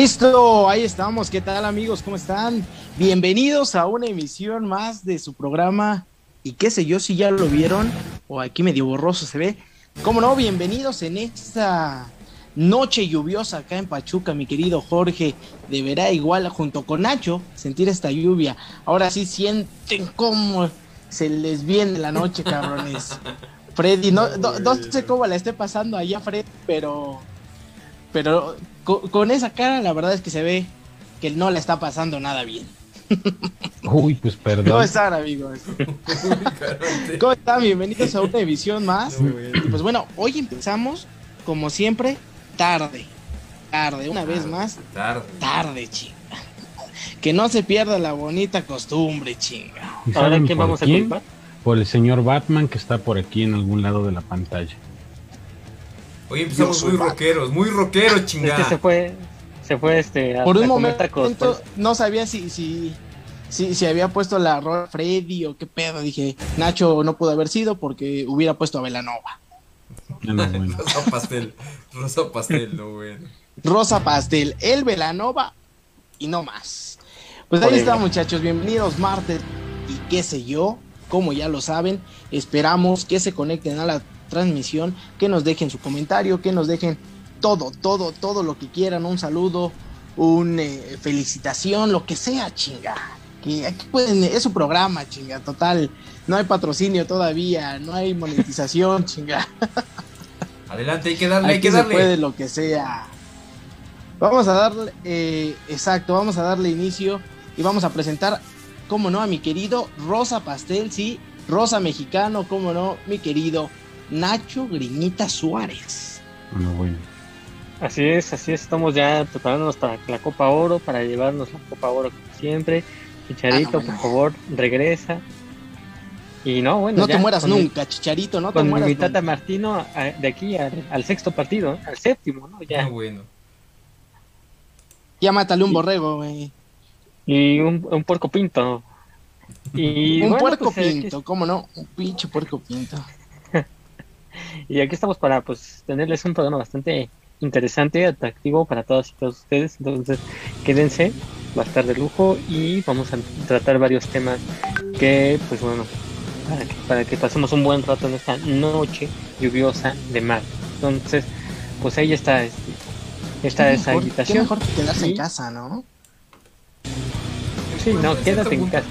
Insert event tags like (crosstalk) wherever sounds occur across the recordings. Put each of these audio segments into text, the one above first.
Listo, ahí estamos. ¿Qué tal amigos? ¿Cómo están? Bienvenidos a una emisión más de su programa. Y qué sé yo si ya lo vieron o aquí medio borroso se ve. ¿Cómo no? Bienvenidos en esta noche lluviosa acá en Pachuca, mi querido Jorge. Deberá igual junto con Nacho sentir esta lluvia. Ahora sí sienten cómo se les viene la noche, cabrones. Freddy, no, no, sé cómo la esté pasando allá, Fred, pero pero con, esa cara la verdad es que se ve que no le está pasando nada bien. (laughs) Uy, pues perdón. ¿Cómo están, amigos? (laughs) ¿Cómo están? Bienvenidos a una edición más. pues bueno, hoy empezamos, como siempre, tarde. Tarde, una vez más. Tarde. Tarde, chinga. Que no se pierda la bonita costumbre, chinga. ¿Ahora quién vamos a culpar? Por el señor Batman que está por aquí en algún lado de la pantalla. Hoy empezamos muy rockeros, muy rockeros, (laughs) chingada. se fue, se fue este. A, Por un momento no sabía si, si, si, si había puesto la rola Freddy o qué pedo. Dije, Nacho no pudo haber sido porque hubiera puesto a Velanova. (laughs) Rosa pastel, rosa pastel, no bueno. Rosa pastel, el Velanova y no más. Pues ahí está, muchachos. Bienvenidos martes y qué sé yo, como ya lo saben, esperamos que se conecten a la transmisión, que nos dejen su comentario, que nos dejen todo, todo, todo lo que quieran, un saludo, una eh, felicitación, lo que sea, chinga. Que aquí pueden, es su programa, chinga, total. No hay patrocinio todavía, no hay monetización, (laughs) chinga. Adelante, hay que darle, hay que darle. Se puede lo que sea. Vamos a darle, eh, exacto, vamos a darle inicio y vamos a presentar, como no, a mi querido Rosa Pastel, sí, Rosa Mexicano, como no, mi querido Nacho Griñita Suárez. Bueno, bueno. Así es, así es, estamos ya preparándonos para la Copa Oro, para llevarnos la Copa Oro como siempre. Chicharito, ah, por favor, regresa. Y no, bueno. No te mueras nunca, Chicharito, no te mueras. Con mi tata Martino de aquí al, sexto partido, al séptimo, ¿no? Ya. Ah, bueno. Ya mátale un borrego, güey. Y un, un puerco pinto. Y un puerco pues, pinto, ¿cómo no? Un pinche puerco pinto. Y aquí estamos para pues tenerles un programa bastante interesante, atractivo para todos y todos ustedes. Entonces, quédense, va a estar de lujo y vamos a tratar varios temas que, pues bueno, para que, para que pasemos un buen rato en esta noche lluviosa de mar. Entonces, pues ahí está este, esta esa invitación. Qué mejor que quedarse en casa, ¿no? Sí, no, quédate en casa.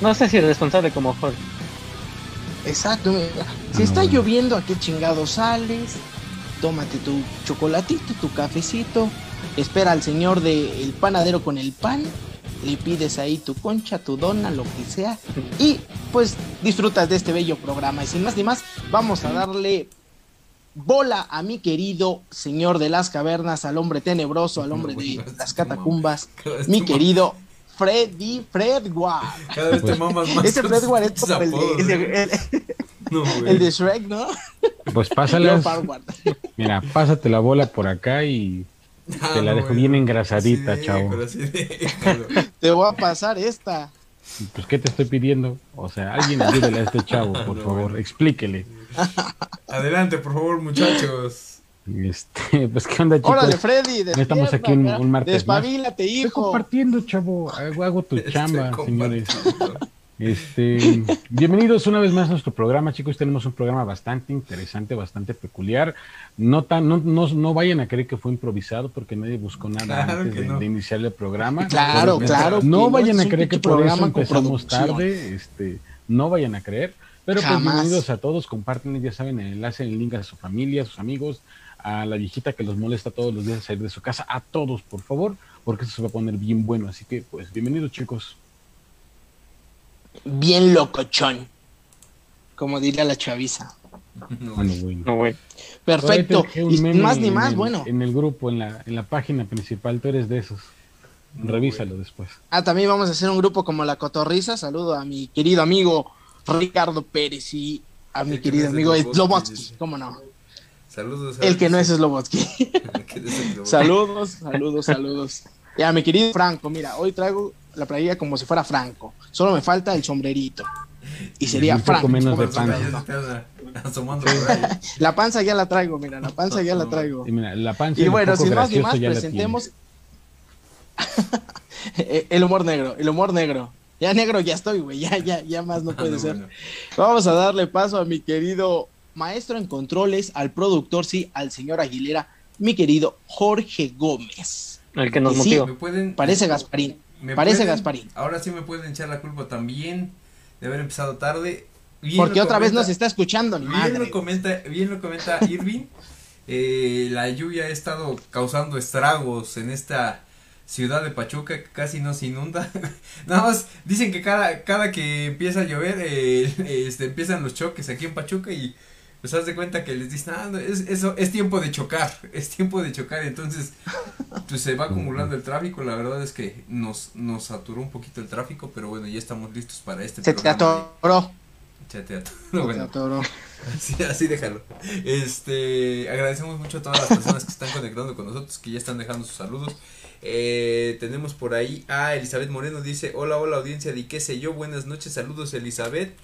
No sé si es responsable como Jorge. Exacto. Si está lloviendo, ¿a qué chingado sales? Tómate tu chocolatito, tu cafecito. Espera al señor del panadero con el pan. Le pides ahí tu concha, tu dona, lo que sea. Y pues disfrutas de este bello programa. Y sin más ni más, vamos a darle bola a mi querido señor de las cavernas, al hombre tenebroso, al hombre de las catacumbas, mi querido Freddy Fredward. Cada vez te mamas más. Ese Fredward es como el de, el, de Shrek, ¿no? Pues (laughs) pásala. Mira, pásate la bola por acá y ah, te la dejo bien engrasadita, chavo. (laughs) te voy a pasar esta. Pues, ¿qué te estoy pidiendo? O sea, alguien ayúdele a este chavo, (laughs) por favor, explíquele. Adelante, por favor, muchachos. Este, (laughs) pues qué onda, chicos. Órale, Freddy, estamos aquí un, un martes Despabilate, hijo. Estoy compartiendo, chavo. Hago, tu chamba, señores. Este, bienvenidos una vez más a nuestro programa, chicos. Tenemos un programa bastante interesante, bastante peculiar. No tan, no, no, no vayan a creer que fue improvisado porque nadie buscó nada antes de, iniciar el programa. Claro, claro. No vayan a creer que por eso empezamos tarde. Este, no vayan a creer. Pero pues bienvenidos a todos, comparten, ya saben, el enlace, el link a su familia, a sus amigos, a la viejita que los molesta todos los días a salir de su casa, a todos, por favor, porque eso se va a poner bien bueno. Así que, pues, bienvenidos, chicos. Bien locochón, como diría la chaviza. bueno, bueno. Perfecto. Y más ni más, bueno. En el grupo, en la, en la página principal, tú eres de esos. Revísalo después. Ah, también vamos a hacer un grupo como La Cotorriza. Saludo a mi querido amigo Ricardo Pérez y a mi querido amigo Slobotsky, ¿cómo no? Saludos. (laughs) El que no es Slobotsky. saludos, saludos, saludos. Ya, mi querido Franco, mira, hoy traigo la playera como si fuera Franco. Solo me falta el sombrerito. Y sería Franco. menos de asomando. (laughs) la panza ya la traigo, mira, la panza ya la traigo. Y, mira, la panza y bueno, sin más ni más, presentemos (laughs) el humor negro, el humor negro. Ya negro ya estoy, güey, ya, ya, ya más no ah, puede ser. Vamos a darle paso a mi querido maestro en controles, al productor, sí, al señor Aguilera, mi querido Jorge Gómez. El que nos motivó. parece Gasparín. parece Gasparín. Ahora sí me pueden echar la culpa también de haber empezado tarde. Porque otra vez nos está escuchando, ni bien Lo comenta, bien lo comenta (laughs) Irving. Eh, la lluvia ha estado causando estragos en esta ciudad de Pachuca que casi no se inunda. (laughs) Nada más dicen que cada, cada que empieza a llover eh, (laughs) este, empiezan los choques aquí en Pachuca y pues haz de cuenta que les dicen, ah, es, eso, es tiempo de chocar, es tiempo de chocar, entonces pues se va acumulando el tráfico, la verdad es que nos, nos saturó un poquito el tráfico, pero bueno, ya estamos listos para este se Te atoró. Se te atoró. Así, (laughs) así déjalo. Este, agradecemos mucho a todas las personas que están conectando con nosotros, que ya están dejando sus saludos. Eh, tenemos por ahí a Elizabeth Moreno, dice, hola, hola audiencia de qué sé yo, buenas noches, saludos Elizabeth.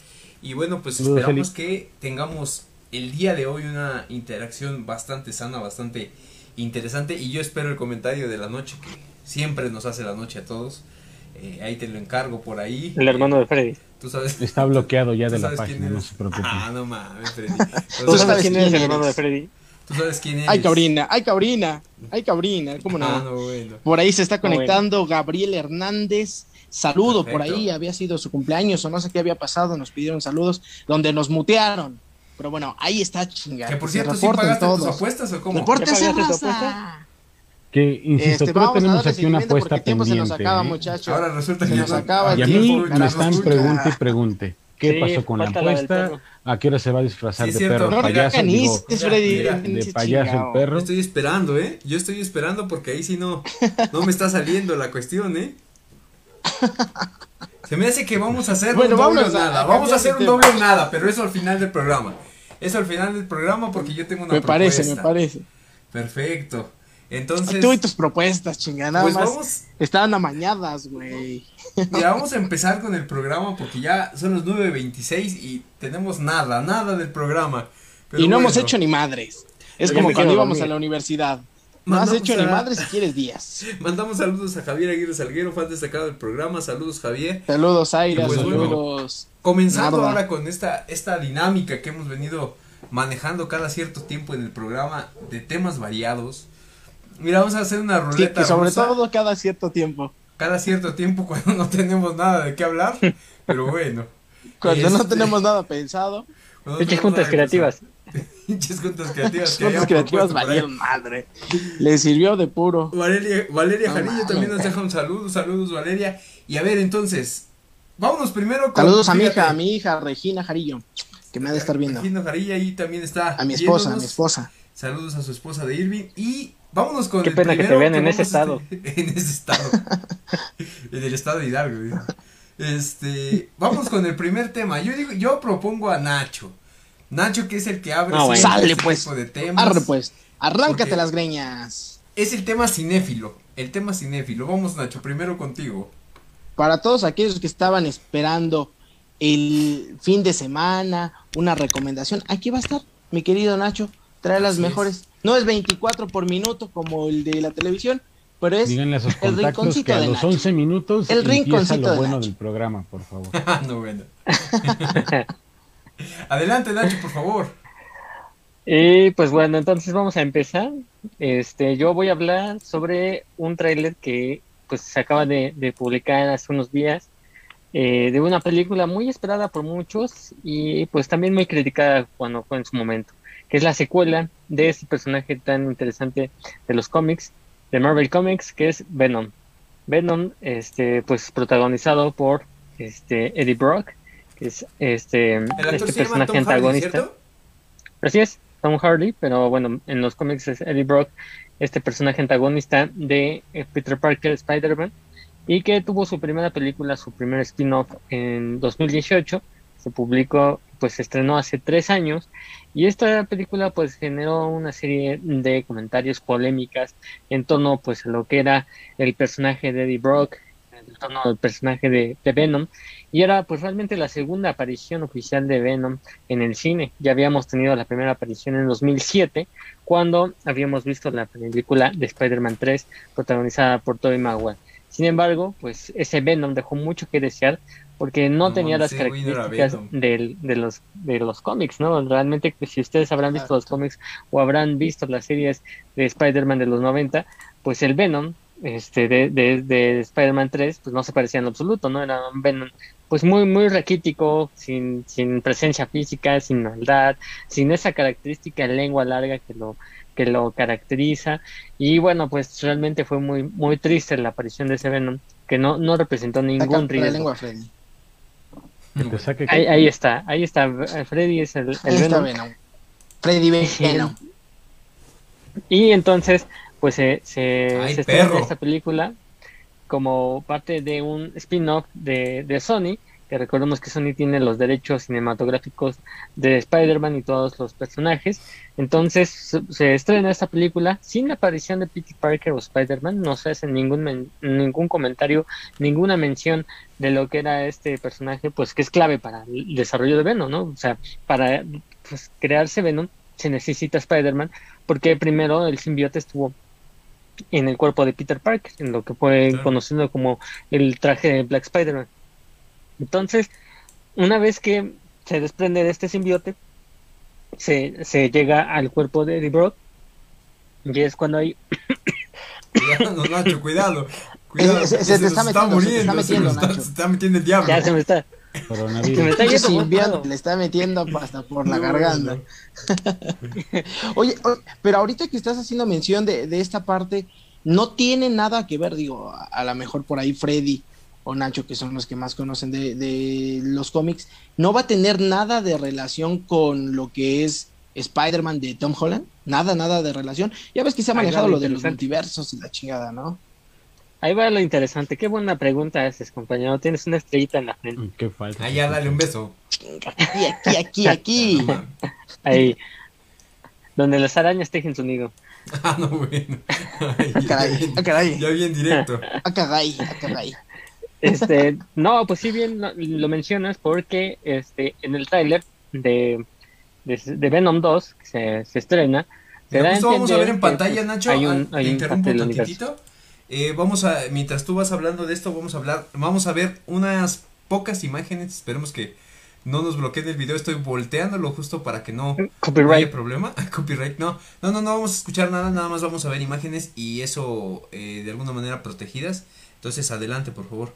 Y bueno, pues esperamos que tengamos el día de hoy una interacción bastante sana, bastante interesante y yo espero el comentario de la noche que siempre nos hace la noche a todos. Eh, ahí te lo encargo por ahí. El hermano de Freddy. ¿Tú sabes? Está bloqueado ya de la página, no se preocupe. Ah, no mames, Freddy. (laughs) ¿Tú, sabes quién es el hermano de Freddy? ¿Tú sabes quién es? Ay, cabrina, ay, cabrina, ay, cabrina, ¿cómo no? Ah, no bueno. Por ahí se está conectando Gabriel Hernández. Saludo por ahí, había sido su cumpleaños o no sé qué había pasado, nos pidieron saludos, donde nos mutearon. Pero bueno, ahí está chingada. Que por cierto, ¿sí pagaste tus apuestas o cómo? Repórtense, raza. Que, insisto, este, pero tenemos aquí una apuesta pendiente. Se nos acaba, ¿eh? Ahora resulta que nos acaba Y a mí me están pregunte y pregunte. ¿Qué pasó con la apuesta? ¿A qué hora se va a disfrazar de perro no, payaso? Digo, de payaso el perro. Yo estoy esperando, ¿eh? Yo estoy esperando porque ahí sí no, no me está saliendo la cuestión, ¿eh? Se me hace que vamos a hacer un doble nada. vamos a hacer un doble nada, pero eso al final del programa. Eso al final del programa porque yo tengo una me parece, me parece. Perfecto. Entonces. Tú y tus propuestas, chingada. Pues vamos. Estaban amañadas, güey. (laughs) Ya vamos a empezar con el programa porque ya son las 9.26 y tenemos nada, nada del programa. y no hemos hecho ni madres. Es como cuando íbamos a la universidad. No has hecho ni madres si quieres días. (laughs) Mandamos saludos a Javier Aguirre Salguero, fan destacado del programa. Saludos, Javier. Saludos, Aira. Pues saludos. comenzando ahora con esta, esta dinámica que hemos venido manejando cada cierto tiempo en el programa de temas variados. Mira, vamos a hacer una ruleta. Sí, sobre todo cada cierto tiempo. Cada cierto tiempo (laughs) cuando no tenemos nada de qué hablar, pero bueno. (laughs) Cuando no este, tenemos nada pensado. Pinches juntas creativas. (laughs) Pinches juntas creativas. juntas creativas valieron madre. Le sirvió de puro. Valeria, Valeria Jarillo también nos deja un saludo. Saludos, Valeria. Y a ver, entonces, vámonos primero con. Saludos a mi hija, a mi hija Regina Jarillo, que me ha de estar viendo. Regina Jarillo ahí también está. A mi esposa, a mi esposa. Saludos a su esposa de Irving. Y Vámonos con Qué pena que te vean (laughs) en ese estado. en ese estado. en el estado de Hidalgo. Este, vamos con el primer tema. Yo digo, yo propongo a Nacho. Nacho que es el que abre no, Sale, este pues. tipo de temas. Arre pues. Arráncate las greñas. Es el tema cinéfilo. El tema cinéfilo. Vamos, Nacho, primero contigo. Para todos aquellos que estaban esperando el fin de semana, una recomendación, aquí va a estar, mi querido Nacho. Trae las mejores. No es 24 por minuto como el de la televisión, pero es Díganle a sus el rinconcito que a los 11 minutos el rinconcito lo bueno del programa, por favor. (laughs) no, bueno. (laughs) Adelante, Nacho, por favor. Y pues bueno, entonces vamos a empezar. Este, yo voy a hablar sobre un tráiler que pues se acaba de, publicar hace unos días eh, de una película muy esperada por muchos y pues también muy criticada cuando fue en su momento que es la secuela de este personaje tan interesante de los cómics, de Marvel Comics, que es Venom. Venom, este, pues protagonizado por este Eddie Brock, es este, este personaje antagonista. Así es, Tom Hardy, pero bueno, en los cómics es Eddie Brock, este personaje antagonista de eh, Peter Parker Spider-Man, y que tuvo su primera película, su primer spin-off en 2018, se publicó, pues se estrenó hace tres años y esta película pues generó una serie de comentarios polémicas en torno pues a lo que era el personaje de Eddie Brock el torno del personaje de, Venom y era pues realmente la segunda aparición oficial de Venom en el cine. Ya habíamos tenido la primera aparición en 2007 cuando habíamos visto la película de Spider-Man 3 protagonizada por Tobey Maguire. Sin embargo, pues ese Venom dejó mucho que desear porque no, tenía las características de, los, de los cómics, ¿no? Realmente, pues, si ustedes habrán visto los cómics o habrán visto las series de Spider-Man de los 90, pues el Venom este, de, de, de Spider-Man 3, pues no se parecía en absoluto, ¿no? Era un Venom, pues muy, muy raquítico, sin, sin presencia física, sin maldad, sin esa característica de lengua larga que lo, que lo caracteriza. Y bueno, pues realmente fue muy, muy triste la aparición de ese Venom, que no, no representó ningún riesgo. Ahí, ahí, está, ahí está, Freddy es el, el Venom. Freddy (laughs) Venom. Y entonces, pues se, se, estrena esta película como parte de un spin-off de, de Sony, que recordemos que Sony tiene los derechos cinematográficos de Spider-Man y todos los personajes. Entonces se, estrena esta película sin la aparición de Peter Parker o Spider-Man, no se hace ningún, ningún comentario, ninguna mención de lo que era este personaje, pues que es clave para el desarrollo de Venom, ¿no? O sea, para pues, crearse Venom se necesita Spider-Man, porque primero el simbiote estuvo en el cuerpo de Peter Parker, en lo que fue conocido como el traje de Black Spider-Man. Entonces, una vez que se desprende de este simbiote, se, se llega al cuerpo de Eddie Brock, y es cuando hay... cuidado, Nacho, cuidado. Cuidado, se, te está, metiendo, se está metiendo, Nacho. Se está metiendo el diablo. Ya se me está. Se me está yendo le está metiendo hasta por la garganta. (laughs) oye, pero ahorita que estás haciendo mención de, de, esta parte, no tiene nada que ver, digo, a, a lo mejor por ahí Freddy o Nacho, que son los que más conocen de, de los cómics, no va a tener nada de relación con lo que es Spider-Man de Tom Holland. Nada, nada de relación. Ya ves que se ha manejado lo de los multiversos y la chingada, ¿no? Ahí va lo interesante. Qué buena pregunta haces, compañero. Tienes una estrellita en la frente. Qué falta. Ahí ya dale un beso. Aquí, aquí, aquí, aquí. (laughs) Ahí. Donde las arañas tejen su nido. (laughs) Ah, no, bueno. Ay, ah, caray, ah, caray. Ya bien directo. (laughs) Ah, caray, ah, caray. Este, no, pues sí bien lo, mencionas porque este en el tráiler de, de, Venom 2 que se, se estrena, se vamos a ver en pantalla, Nacho. Hay un, hay un interrumpo un eh, vamos a, mientras tú vas hablando de esto, vamos a hablar, vamos a ver unas pocas imágenes, esperemos que no nos bloqueen el video, estoy volteándolo justo para que no, haya problema, (laughs) copyright, no, no, no, no vamos a escuchar nada, nada más vamos a ver imágenes y eso eh, de alguna manera protegidas, entonces adelante por favor.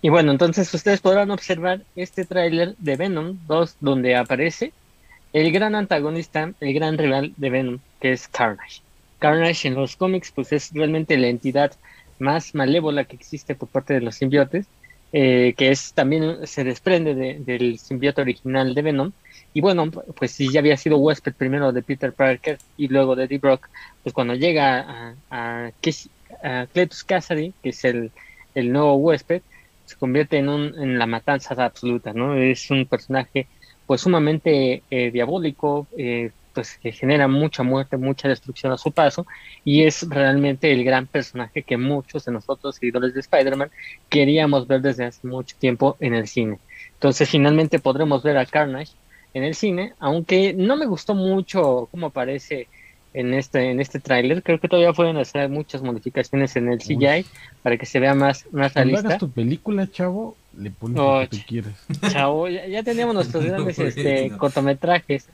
Y bueno, entonces ustedes podrán observar este tráiler de Venom 2 donde aparece el gran antagonista, el gran rival de Venom, que es Carnage. Carnage en los cómics pues es realmente la entidad más malévola que existe por parte de los simbiotes, eh, que es también se desprende del simbiote original de Venom. Y bueno, pues si ya había sido huésped primero de Peter Parker y luego de Eddie Brock, pues cuando llega a Cletus Cassidy, que es el, el nuevo huésped, se convierte en, un, en la matanza absoluta, ¿no? Es un personaje pues sumamente eh, diabólico, eh, pues que genera mucha muerte, mucha destrucción a su paso y es realmente el gran personaje que muchos de nosotros seguidores de Spider-Man queríamos ver desde hace mucho tiempo en el cine. Entonces finalmente podremos ver a Carnage en el cine, aunque no me gustó mucho cómo aparece en este en este tráiler, creo que todavía pueden hacer muchas modificaciones en el CGI para que se vea más más realista. Cuando hagas tu película, chavo, le pones lo que tú quieras. Chavo, ya, teníamos nuestros (laughs) grandes este, cortometrajes.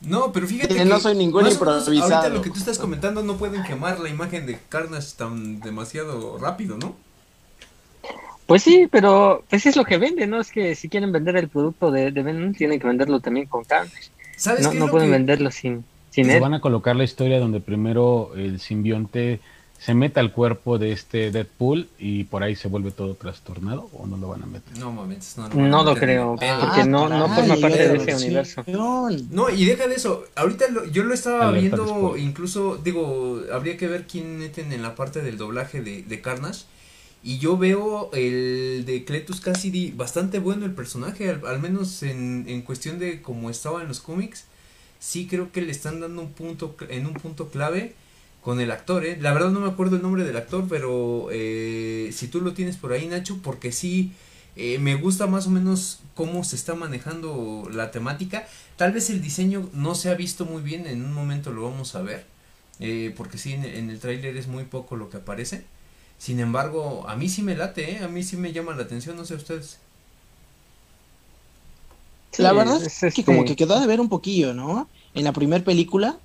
No, pero fíjate que, no soy ningún improvisado. Ahorita lo que tú estás comentando no pueden quemar la imagen de Carnage tan demasiado rápido, ¿no? Pues sí, pero pues es lo que vende, ¿no? Es que si quieren vender el producto de, de Venom, tienen que venderlo también con Carnage. ¿Sabes no, no pueden venderlo sin, sin Se van a colocar la historia donde primero el simbionte se meta al cuerpo de este Deadpool y por ahí se vuelve todo trastornado o no lo van a meter. No mames, no, no, lo creo, porque no, no forma parte de ese universo. No, y deja de eso, ahorita yo lo estaba viendo, incluso, digo, habría que ver quién meten en la parte del doblaje de, de Carnage. Y yo veo el de Cletus Cassidy bastante bueno el personaje, al, menos en, en cuestión de cómo estaba en los cómics. Sí creo que le están dando un punto, en un punto clave con el actor, ¿eh? La verdad no me acuerdo el nombre del actor, pero eh, si tú lo tienes por ahí, Nacho, porque sí eh, me gusta más o menos cómo se está manejando la temática. Tal vez el diseño no se ha visto muy bien, en un momento lo vamos a ver, eh, porque sí, en, el tráiler es muy poco lo que aparece. Sin embargo, a mí sí me late, ¿eh? a mí sí me llama la atención, no sé ustedes. la verdad es, que como que quedó de ver un poquillo, ¿no? En la primera película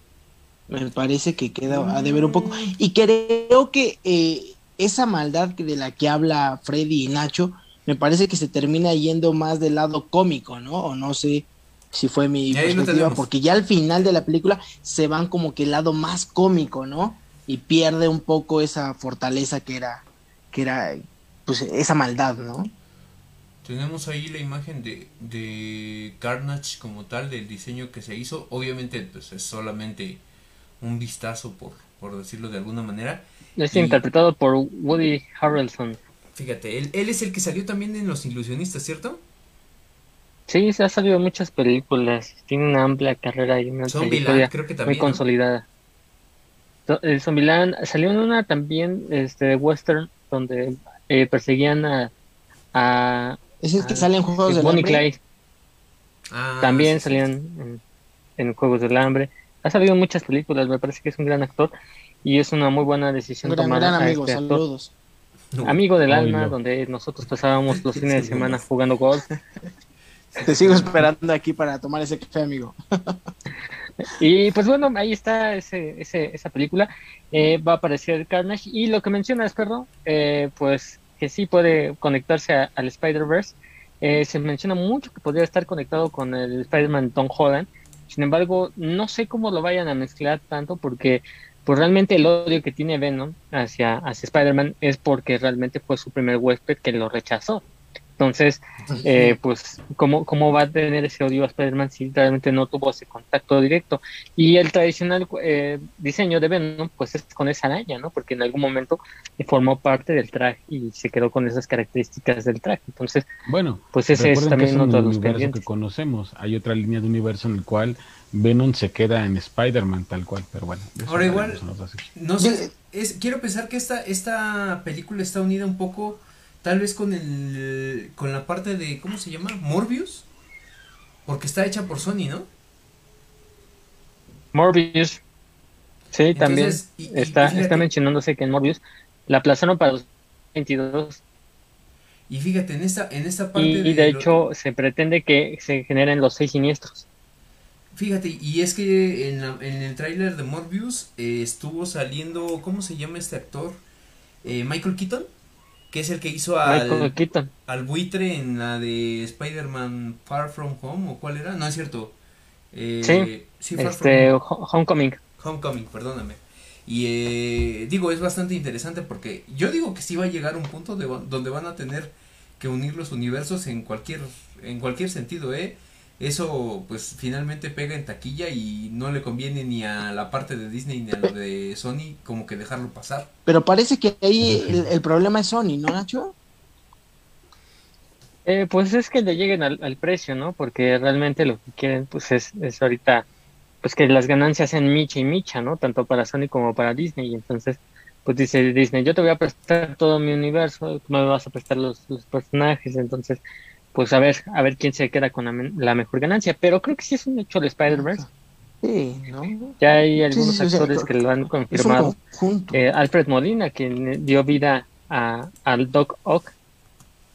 me parece que queda a deber un poco. Y creo que eh, esa maldad de la que habla Freddy y Nacho, me parece que se termina yendo más del lado cómico, ¿no? O no sé si fue mi perspectiva, porque ya al final de la película se van como que el lado más cómico, ¿no? Y pierde un poco esa fortaleza que era, que era, pues esa maldad, ¿no? Tenemos ahí la imagen de, de Carnage como tal, del diseño que se hizo. Obviamente, pues es solamente un vistazo, por, por decirlo de alguna manera. Es interpretado por Woody Harrelson. Fíjate, él, él es el que salió también en Los Ilusionistas, ¿cierto? Sí, se ha salido en muchas películas. Tiene una amplia carrera y una trayectoria muy consolidada. El Zombieland salió en una también este western donde eh, perseguían a, a es el que sale en Juegos del Hambre. Ah, también salían en, en, Juegos del Hambre. Ha salido en muchas películas, me parece que es un gran actor y es una muy buena decisión tomar gran amigo, este saludos. Amigo del alma, donde nosotros pasábamos los (laughs) fines de semana jugando golf. (laughs) Te sigo esperando aquí para tomar ese café, amigo. (laughs) y pues bueno, ahí está ese, ese, esa película. Eh, va a aparecer Carnage. Y lo que mencionas, perro, eh, pues que sí puede conectarse al Spider-Verse. Eh, se menciona mucho que podría estar conectado con el Spider-Man Tom Holland. Sin embargo, no sé cómo lo vayan a mezclar tanto porque pues realmente el odio que tiene Venom hacia, hacia Spider-Man es porque realmente fue su primer huésped que lo rechazó. Entonces, eh, pues, ¿cómo, ¿cómo va a tener ese odio a Spider-Man si realmente no tuvo ese contacto directo? Y el tradicional eh, diseño de Venom, pues es con esa araña, ¿no? Porque en algún momento formó parte del traje y se quedó con esas características del traje. Entonces, bueno, pues ese es también uno de los universo que conocemos. Hay otra línea de universo en el cual Venom se queda en Spider-Man tal cual, pero bueno. Ahora igual, no sé, es, quiero pensar que esta, esta película está unida un poco, tal vez con el, con la parte de, ¿cómo se llama? Morbius, porque está hecha por Sony, ¿no? Morbius, sí, también está, está mencionándose que en Morbius la aplazaron para 2022. Y fíjate, en esta, en esta parte... Y, de, hecho se pretende que se generen los seis siniestros. Fíjate, y es que en, en el tráiler de Morbius eh, estuvo saliendo, ¿cómo se llama este actor? Eh, Michael Keaton, que es el que hizo al, al buitre en la de Spider-Man Far From Home, ¿o cuál era? No es cierto. Eh, sí, este, Homecoming. Homecoming, perdóname. Y digo, es bastante interesante porque yo digo que sí va a llegar un punto de, donde van a tener que unir los universos en cualquier, en cualquier sentido, ¿eh? Eso pues finalmente pega en taquilla y no le conviene ni a la parte de Disney ni a lo de Sony como que dejarlo pasar. Pero parece que ahí el, problema es Sony, ¿no, Nacho? Eh, pues es que le lleguen al, precio, ¿no? Porque realmente lo que quieren pues es, es ahorita pues que las ganancias sean micha y micha, ¿no? Tanto para Sony como para Disney. Y entonces pues dice Disney, yo te voy a prestar todo mi universo, tú me vas a prestar los, los personajes, entonces pues a ver, a ver quién se queda con la, mejor ganancia. Pero creo que sí es un hecho el Spider-Verse. Sí, Ya hay algunos actores que lo han confirmado. Eh, Alfred Molina, quien dio vida a, al Doc Ock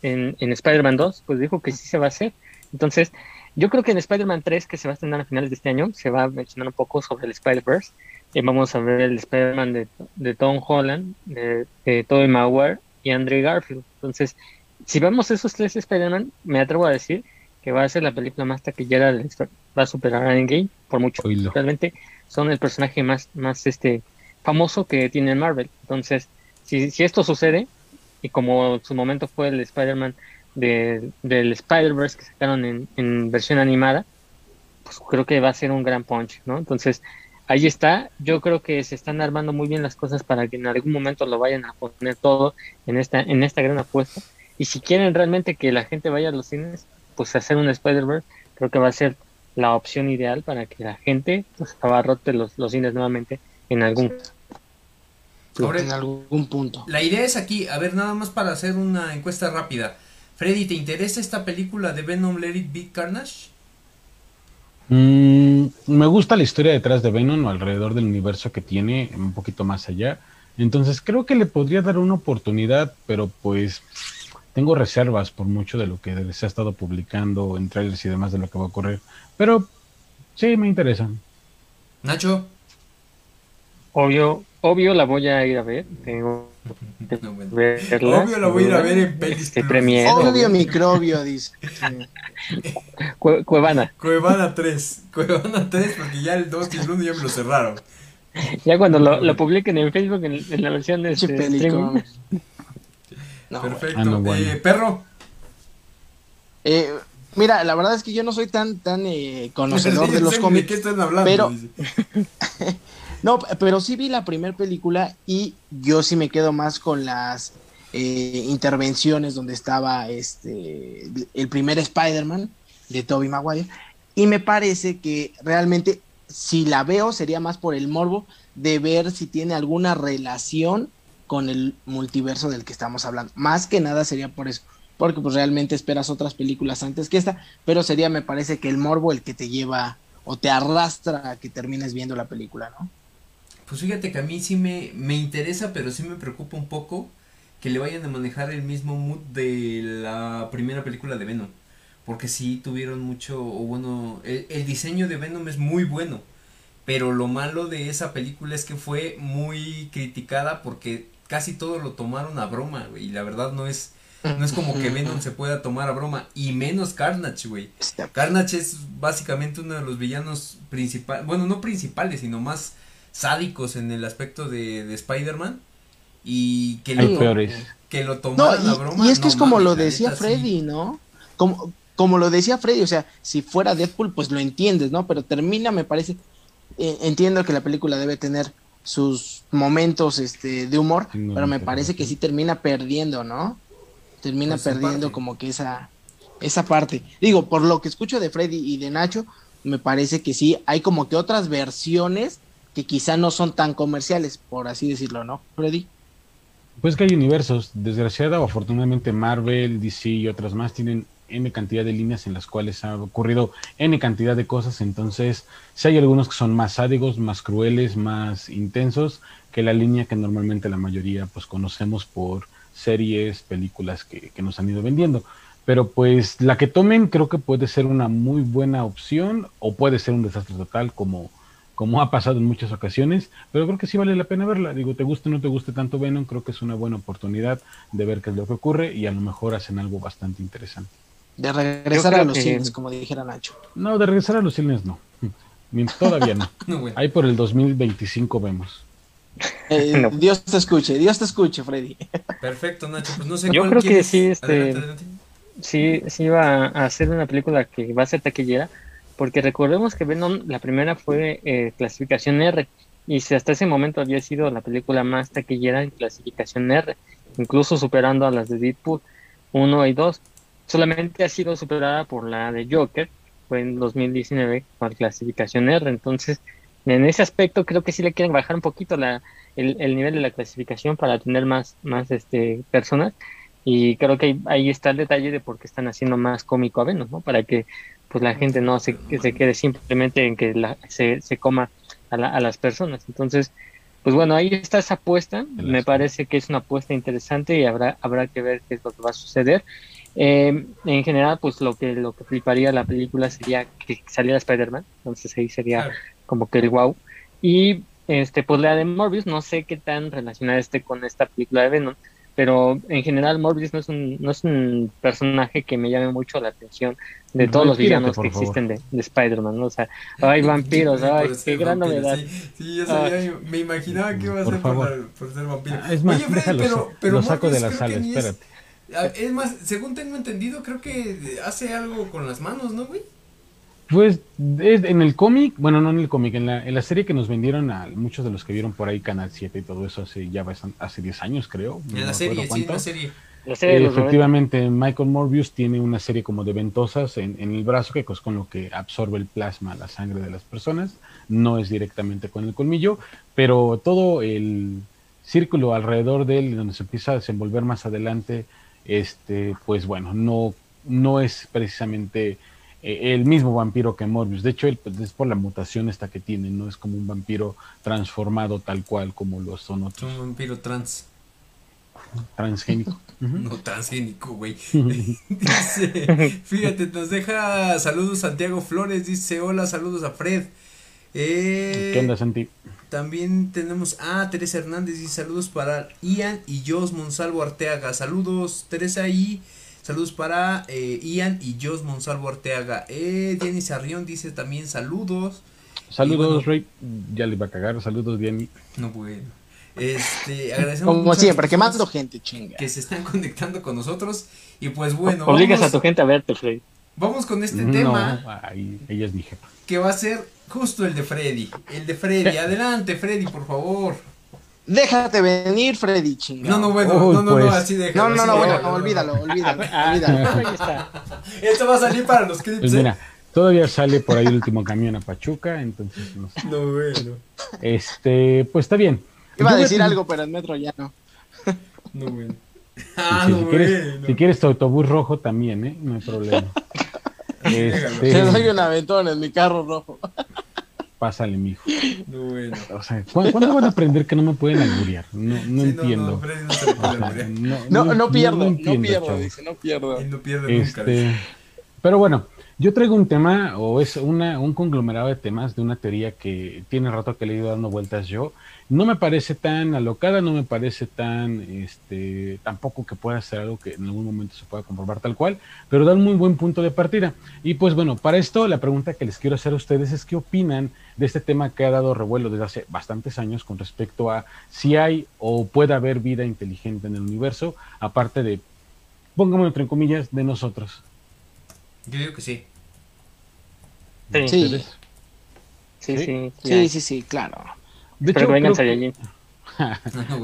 en, en Spider-Man 2, pues dijo que sí se va a hacer. Entonces, yo creo que en Spider-Man 3, que se va a estrenar a finales de este año, se va a mencionar un poco sobre el Spider-Verse. Eh, vamos a ver el Spider-Man de, de, Tom Holland, de, de Tobey Maguire y Andrew Garfield. Entonces, si vemos esos tres Spider-Man, me atrevo a decir que va a ser la película más taquillera de la historia. Va a superar a Endgame por mucho. Realmente son el personaje más, más este famoso que tiene Marvel. Entonces, si, si esto sucede, y como en su momento fue el Spider-Man de, del Spider-Verse que sacaron en, en versión animada, pues creo que va a ser un gran punch, ¿no? Entonces, ahí está. Yo creo que se están armando muy bien las cosas para que en algún momento lo vayan a poner todo en esta, en esta gran apuesta. Y si quieren realmente que la gente vaya a los cines, pues hacer un Spider-Verse creo que va a ser la opción ideal para que la gente pues abarrote los, los cines nuevamente en algún en algún punto. La idea es aquí, a ver, nada más para hacer una encuesta rápida. Freddy, ¿te interesa esta película de Venom Let It Be Carnage? Mm, me gusta la historia detrás de Venom o alrededor del universo que tiene, un poquito más allá. Entonces creo que le podría dar una oportunidad, pero pues tengo reservas por mucho de lo que se ha estado publicando en trailers y demás de lo que va a ocurrir. Pero sí, me interesan. Nacho. Obvio, obvio la voy a ir a ver. Tengo (laughs) Obvio la voy a ir a ver en pelis. Este, obvio microbio, (laughs) dice. Cuevana. Cuevana 3. Cuevana 3 porque ya el 2 y el 1 ya me lo cerraron. Ya cuando lo, lo publiquen en Facebook en, la versión de este streaming. Perfecto. Ah, eh, perro. Eh, mira, la verdad es que yo no soy tan tan eh, conocedor (laughs) de los cómics. ¿De qué están hablando? Pero, (laughs) no, pero sí vi la primera película y yo sí me quedo más con las eh, intervenciones donde estaba este el primer Spider-Man de Tobey Maguire y me parece que realmente si la veo sería más por el morbo de ver si tiene alguna relación con el multiverso del que estamos hablando. Más que nada sería por eso, porque pues realmente esperas otras películas antes que esta, pero sería me parece que el morbo el que te lleva o te arrastra a que termines viendo la película, ¿no? Pues fíjate que a mí sí me, me interesa, pero sí me preocupa un poco que le vayan a manejar el mismo mood de la primera película de Venom. Porque sí tuvieron mucho, o bueno, el, el diseño de Venom es muy bueno. Pero lo malo de esa película es que fue muy criticada porque casi todo lo tomaron a broma, güey. Y la verdad no es, no es como que Venom se pueda tomar a broma. Y menos Carnage, güey. Carnage es básicamente uno de los villanos principales, bueno, no principales, sino más sádicos en el aspecto de, de Spider-Man. Y que lo, que lo tomaron a broma. Y es que es como lo decía Freddy, ¿no? Como, como lo decía Freddy, o sea, si fuera Deadpool, pues lo entiendes, ¿no? Pero termina, me parece, eh, entiendo que la película debe tener sus momentos este, de humor, pero me parece que sí termina perdiendo, ¿no? Termina perdiendo como que esa, esa parte. Digo, por lo que escucho de Freddy y de Nacho, me parece que sí, hay como que otras versiones que quizá no son tan comerciales, por así decirlo, ¿no, Freddy? Pues que hay universos, desgraciada o afortunadamente Marvel, DC y otras más tienen N cantidad de líneas en las cuales ha ocurrido N cantidad de cosas, entonces si hay algunos que son más sádicos, más crueles, más intensos que la línea que normalmente la mayoría pues conocemos por series, películas que, que nos han ido vendiendo. Pero pues la que tomen creo que puede ser una muy buena opción o puede ser un desastre total como, como ha pasado en muchas ocasiones, pero creo que sí vale la pena verla. Digo, te guste o no te guste tanto Venom, creo que es una buena oportunidad de ver qué es lo que ocurre y a lo mejor hacen algo bastante interesante. De regresar a los cines, como dijera Nacho. No, de regresar a los cines no. Todavía no. (laughs) Ahí por el 2025 vemos. Eh, (laughs) Dios te escuche, Dios te escuche, Freddy. Perfecto, Nacho. Pues no sé Yo creo que sí, este, sí, sí va a hacer una película que va a ser taquillera, porque recordemos que Venom, la primera fue eh, clasificación R, y si hasta ese momento había sido la película más taquillera en clasificación R, incluso superando a las de Deadpool 1 y 2 solamente ha sido superada por la de Joker, fue en 2019 con clasificación R, entonces en ese aspecto creo que sí le quieren bajar un poquito la, el, nivel de la clasificación para tener más, más este, personas y creo que ahí, está el detalle de por qué están haciendo más cómico a Venom, ¿no? Para que pues la gente no se, se quede simplemente en que la, se, se coma a, a las personas. Entonces, pues bueno, ahí está esa apuesta. Me parece que es una apuesta interesante y habrá, habrá que ver qué es lo que va a suceder. Eh, en general, pues lo que lo que fliparía la película sería que saliera Spider-Man, entonces ahí sería como que el wow. Y este, pues la de Morbius, no sé qué tan relacionada esté con esta película de Venom, pero en general Morbius no es un, no es un personaje que me llame mucho la atención de todos los villanos que existen de, Spider-Man, ¿no? O sea, hay vampiros, (laughs) ay, qué gran novedad. Sí, yo sabía, me imaginaba que iba a ser por, por, ser vampiro. Ah, es más, Oye, pero, pero lo saco de la sala, espérate. Ah, es más, según tengo entendido, creo que hace algo con las manos, ¿no, güey? Pues en el cómic, bueno, no en el cómic, en la, en la serie que nos vendieron a muchos de los que vieron por ahí Canal 7 y todo eso hace ya hace 10 años, creo. En la serie, sí, en la serie. Eh, efectivamente, Michael Morbius tiene una serie como de ventosas en, en, el brazo que es con lo que absorbe el plasma, la sangre de las personas. No es directamente con el colmillo, pero todo el círculo alrededor de él, donde se empieza a desenvolver más adelante, este, pues bueno, no, no es precisamente eh, el mismo vampiro que Morbius. De hecho, él, pues, es por la mutación esta que tiene, no es como un vampiro transformado tal cual como lo son otros. Un vampiro trans. Transgénico. (laughs) No transgénico, güey. (laughs) (laughs) dice, fíjate, nos deja saludos Santiago Flores, dice hola, saludos a Fred. Eh, ¿Qué onda, Santi? También tenemos a Teresa Hernández y saludos para Ian y Jos Monsalvo Arteaga. Saludos, Teresa y saludos para eh, Ian y Jos Monsalvo Arteaga. Eh, Diany Sarrión dice también saludos. Saludos, Rey. Ya le iba a cagar. Saludos, Diany. No, bueno. Este, (laughs) agradecemos Como siempre, quemando gente, chinga. Que se están (laughs) conectando con nosotros. Y pues bueno. Obligas a tu gente a verte, Freddy. Vamos con este tema. ella es mi jefa. Que va a ser justo el de Freddy. El de Freddy. (laughs) Adelante, Freddy, por favor. Déjate venir, Freddy, chinga. No, no, bueno, no, no, no, pues. así déjalo. No, no, no, bueno, no, (laughs) olvídalo, olvídalo, olvídalo. (laughs) Esto va a salir para los clips. Pues mira, todavía sale por ahí el último camión a Pachuca, entonces no sé. No, bueno. Este, pues está bien. Iba a decir algo, pero el metro ya no. No, bueno. Ah, no, si, quieres, si quieres tu autobús rojo también, ¿eh? No hay problema. Este... Te doy un aventón en mi carro rojo. Pásale, mijo. No, bueno. O sea, ¿cuándo van a aprender que no me pueden alburiar? No, no entiendo. No, no, no, pierdo, no, pierdo, dice, no pierdo. no pierde nunca. Este, pero bueno, yo traigo un tema, o es una, un conglomerado de temas de una teoría que tiene rato que le he ido dando vueltas yo, no me parece tan alocada, no me parece tan, este, tampoco que pueda ser algo que en algún momento se pueda comprobar tal cual, pero da un muy buen punto de partida. Y pues bueno, para esto la pregunta que les quiero hacer a ustedes es qué opinan de este tema que ha dado revuelo desde hace bastantes años con respecto a si hay o puede haber vida inteligente en el universo, aparte de, pónganme entre comillas, de nosotros. Yo digo que sí. Sí. Sí. Sí, sí, sí, sí, claro. (laughs) De hecho, creo que,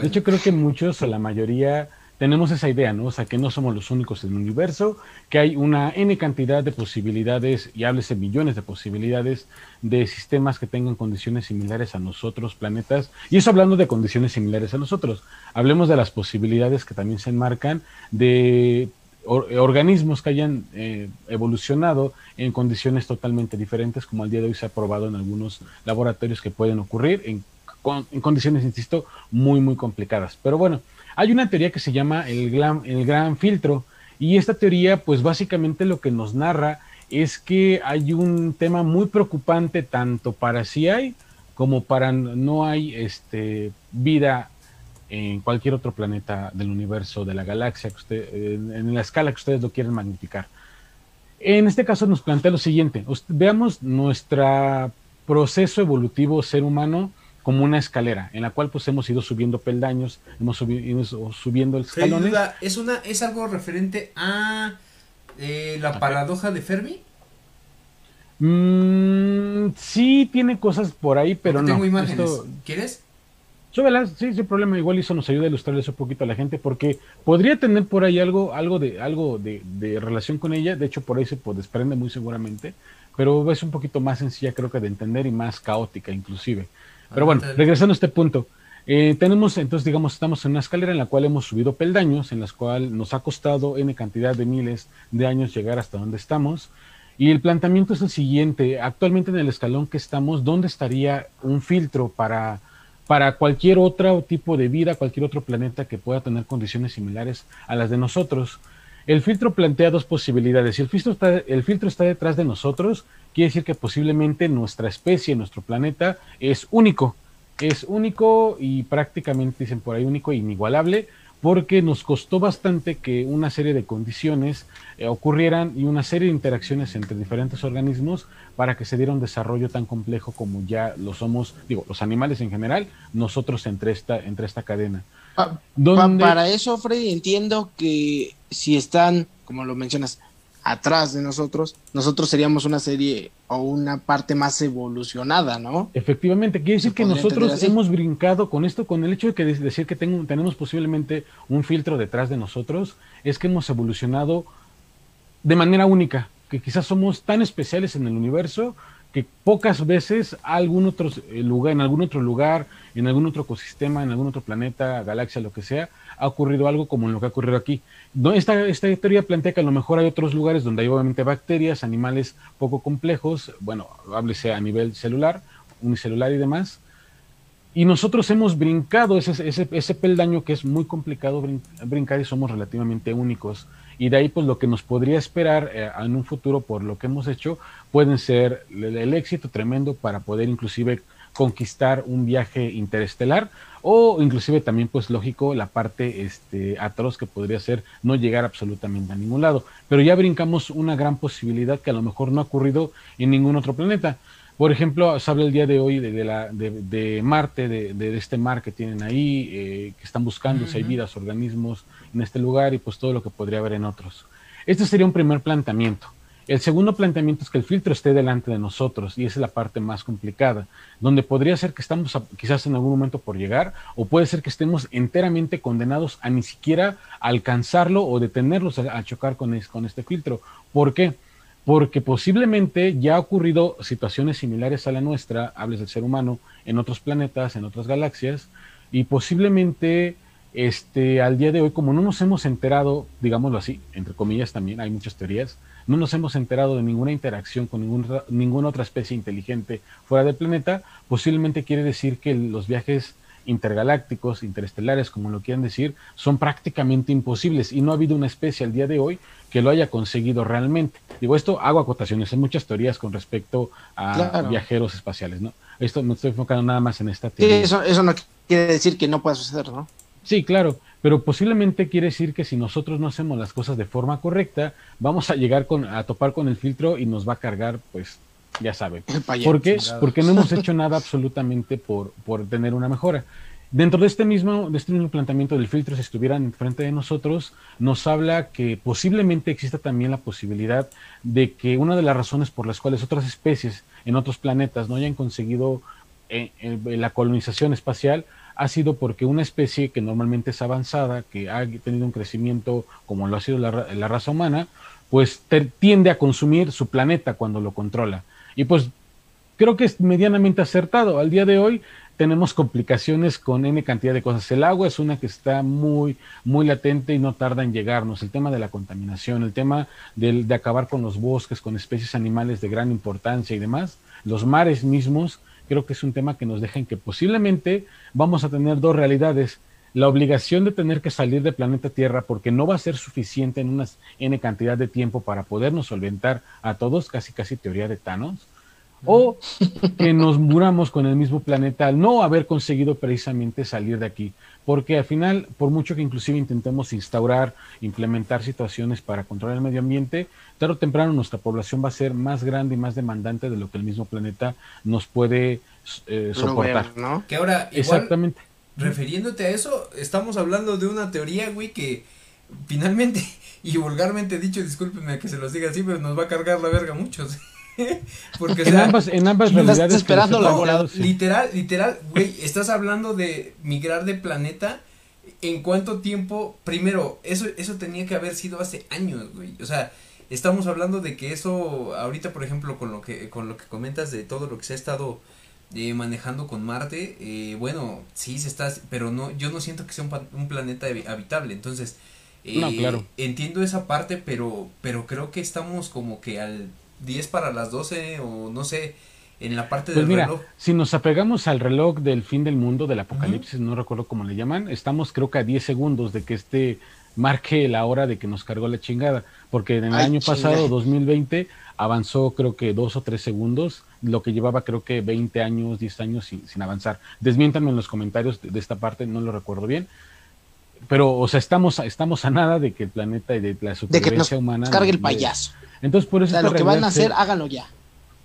de hecho, creo que muchos o la mayoría tenemos esa idea, ¿no? O sea, que no somos los únicos en el universo, que hay una N cantidad de posibilidades, y háblese millones de posibilidades de sistemas que tengan condiciones similares a nosotros, planetas, y eso hablando de condiciones similares a nosotros. Hablemos de las posibilidades que también se enmarcan de organismos que hayan eh, evolucionado en condiciones totalmente diferentes, como al día de hoy se ha probado en algunos laboratorios que pueden ocurrir en en condiciones, insisto, muy, muy complicadas. Pero bueno, hay una teoría que se llama el gran, el gran filtro y esta teoría, pues básicamente lo que nos narra es que hay un tema muy preocupante tanto para si hay como para no hay este, vida en cualquier otro planeta del universo, de la galaxia, que usted, en la escala que ustedes lo quieren magnificar. En este caso nos plantea lo siguiente, veamos nuestro proceso evolutivo ser humano como una escalera en la cual pues hemos ido subiendo peldaños, hemos ido subiendo escalones. ¿Es, una, ¿Es algo referente a eh, la paradoja de Fermi? Mm, sí, tiene cosas por ahí, pero no. Tengo imágenes. ¿Quieres? Súbelas, sí, sin problema. Igual eso nos ayuda a ilustrarles un poquito a la gente, porque podría tener por ahí algo, algo de, algo de, de relación con ella. De hecho, por ahí se pues, desprende muy seguramente, pero es un poquito más sencilla, creo que de entender y más caótica, inclusive. Pero bueno, regresando a este punto. Eh, tenemos, entonces, digamos, estamos en una escalera en la cual hemos subido peldaños, en las cuales nos ha costado N cantidad de miles de años llegar hasta donde estamos. Y el planteamiento es el siguiente, actualmente en el escalón que estamos, ¿dónde estaría un filtro para, para cualquier otro tipo de vida, cualquier otro planeta que pueda tener condiciones similares a las de nosotros? El filtro plantea dos posibilidades. Si el filtro está, el filtro está detrás de nosotros, quiere decir que posiblemente nuestra especie, nuestro planeta, es único. Es único y prácticamente, dicen por ahí, único e inigualable, porque nos costó bastante que una serie de condiciones eh, ocurrieran y una serie de interacciones entre diferentes organismos para que se diera un desarrollo tan complejo como ya lo somos, digo, los animales en general, nosotros entre esta, entre esta cadena. Para eso, Freddy, entiendo que si están, como lo mencionas, atrás de nosotros, nosotros seríamos una serie o una parte más evolucionada, ¿no? Efectivamente, quiere decir que nosotros hemos brincado con esto, con el hecho de que decir que tenemos posiblemente un filtro detrás de nosotros, es que hemos evolucionado de manera única, que quizás somos tan especiales en el universo que pocas veces algún otro eh, lugar, en algún otro lugar, en algún otro ecosistema, en algún otro planeta, galaxia, lo que sea, ha ocurrido algo como lo que ha ocurrido aquí. Esta, esta teoría plantea que a lo mejor hay otros lugares donde hay obviamente bacterias, animales poco complejos, bueno, háblese a nivel celular, unicelular y demás, y nosotros hemos brincado ese peldaño que es muy complicado brincar y somos relativamente únicos. Y de ahí, pues lo que nos podría esperar eh, en un futuro por lo que hemos hecho, pueden ser el, éxito tremendo para poder inclusive conquistar un viaje interestelar o inclusive también pues lógico la parte este atroz que podría ser no llegar absolutamente a ningún lado. Pero ya brincamos una gran posibilidad que a lo mejor no ha ocurrido en ningún otro planeta por ejemplo, se habla el día de hoy de, la, de, Marte, de, este mar que tienen ahí, eh, que están buscando si hay vidas, organismos en este lugar y pues todo lo que podría haber en otros. Este sería un primer planteamiento. El segundo planteamiento es que el filtro esté delante de nosotros y esa es la parte más complicada, donde podría ser que estamos quizás en algún momento por llegar o puede ser que estemos enteramente condenados a ni siquiera alcanzarlo o detenerlos a, chocar con, con este filtro. ¿Por qué? Porque posiblemente ya ha ocurrido situaciones similares a la nuestra, hables del ser humano, en otros planetas, en otras galaxias, y posiblemente este, al día de hoy, como no nos hemos enterado, digámoslo así, entre comillas también, hay muchas teorías, no nos hemos enterado de ninguna interacción con ninguna otra especie inteligente fuera del planeta, posiblemente quiere decir que los viajes intergalácticos, interestelares, como lo quieran decir, son prácticamente imposibles y no ha habido una especie al día de hoy que lo haya conseguido realmente. Digo, esto hago acotaciones, hay muchas teorías con respecto a viajeros espaciales, ¿no? Esto me estoy enfocando nada más en esta teoría. eso, eso no quiere decir que no pueda suceder, ¿no? Sí, claro, pero posiblemente quiere decir que si nosotros no hacemos las cosas de forma correcta, vamos a llegar con, a topar con el filtro y nos va a cargar, pues, ya sabe. (laughs) ¿Por qué? Porque no hemos hecho nada (laughs) absolutamente por, por tener una mejora. Dentro de este mismo, de este mismo planteamiento del filtro, si estuvieran enfrente de nosotros, nos habla que posiblemente exista también la posibilidad de que una de las razones por las cuales otras especies en otros planetas no hayan conseguido eh, eh, la colonización espacial ha sido porque una especie que normalmente es avanzada, que ha tenido un crecimiento como lo ha sido la, la raza humana, pues tiende a consumir su planeta cuando lo controla. Y pues creo que es medianamente acertado. Al día de hoy tenemos complicaciones con N cantidad de cosas. El agua es una que está muy, muy latente y no tarda en llegarnos. El tema de la contaminación, el tema de, de acabar con los bosques, con especies animales de gran importancia y demás. Los mares mismos, creo que es un tema que nos deja en que posiblemente vamos a tener dos realidades. La obligación de tener que salir del planeta Tierra porque no va a ser suficiente en una N cantidad de tiempo para podernos solventar a todos, casi casi teoría de Thanos o (laughs) que nos muramos con el mismo planeta al no haber conseguido precisamente salir de aquí. Porque al final, por mucho que inclusive intentemos instaurar, implementar situaciones para controlar el medio ambiente, tarde o temprano nuestra población va a ser más grande y más demandante de lo que el mismo planeta nos puede eh, soportar. ¿no? Que ahora, Exactamente. Refiriéndote a eso, estamos hablando de una teoría, güey, que finalmente, (laughs) y vulgarmente dicho, discúlpenme que se los diga así, pero nos va a cargar la verga muchos. (laughs) Porque, en, ambas, en ambas realidades. esperando la Literal, literal, güey, estás hablando de migrar de planeta. ¿En cuánto tiempo? Primero, eso, eso tenía que haber sido hace años, güey. O sea, estamos hablando de que eso, ahorita, por ejemplo, con lo que, con lo que comentas de todo lo que se ha estado eh, manejando con Marte, eh, bueno, sí se está, pero no, yo no siento que sea un, planeta habitable. Entonces, eh, claro. entiendo esa parte, pero, pero creo que estamos como que al 10 para las 12 o no sé, en la parte pues del mira, Si nos apegamos al reloj del fin del mundo, del apocalipsis, no recuerdo cómo le llaman, estamos creo que a 10 segundos de que este marque la hora de que nos cargó la chingada, porque en el año pasado, 2020, avanzó creo que dos o tres segundos, lo que llevaba creo que 20 años, 10 años sin, sin avanzar. Desmiéntanme en los comentarios de, esta parte, no lo recuerdo bien. Pero, o sea, estamos, estamos a nada de que el planeta y de la supervivencia humana. Cargue el payaso. Entonces, por eso. lo que van a hacer, háganlo ya.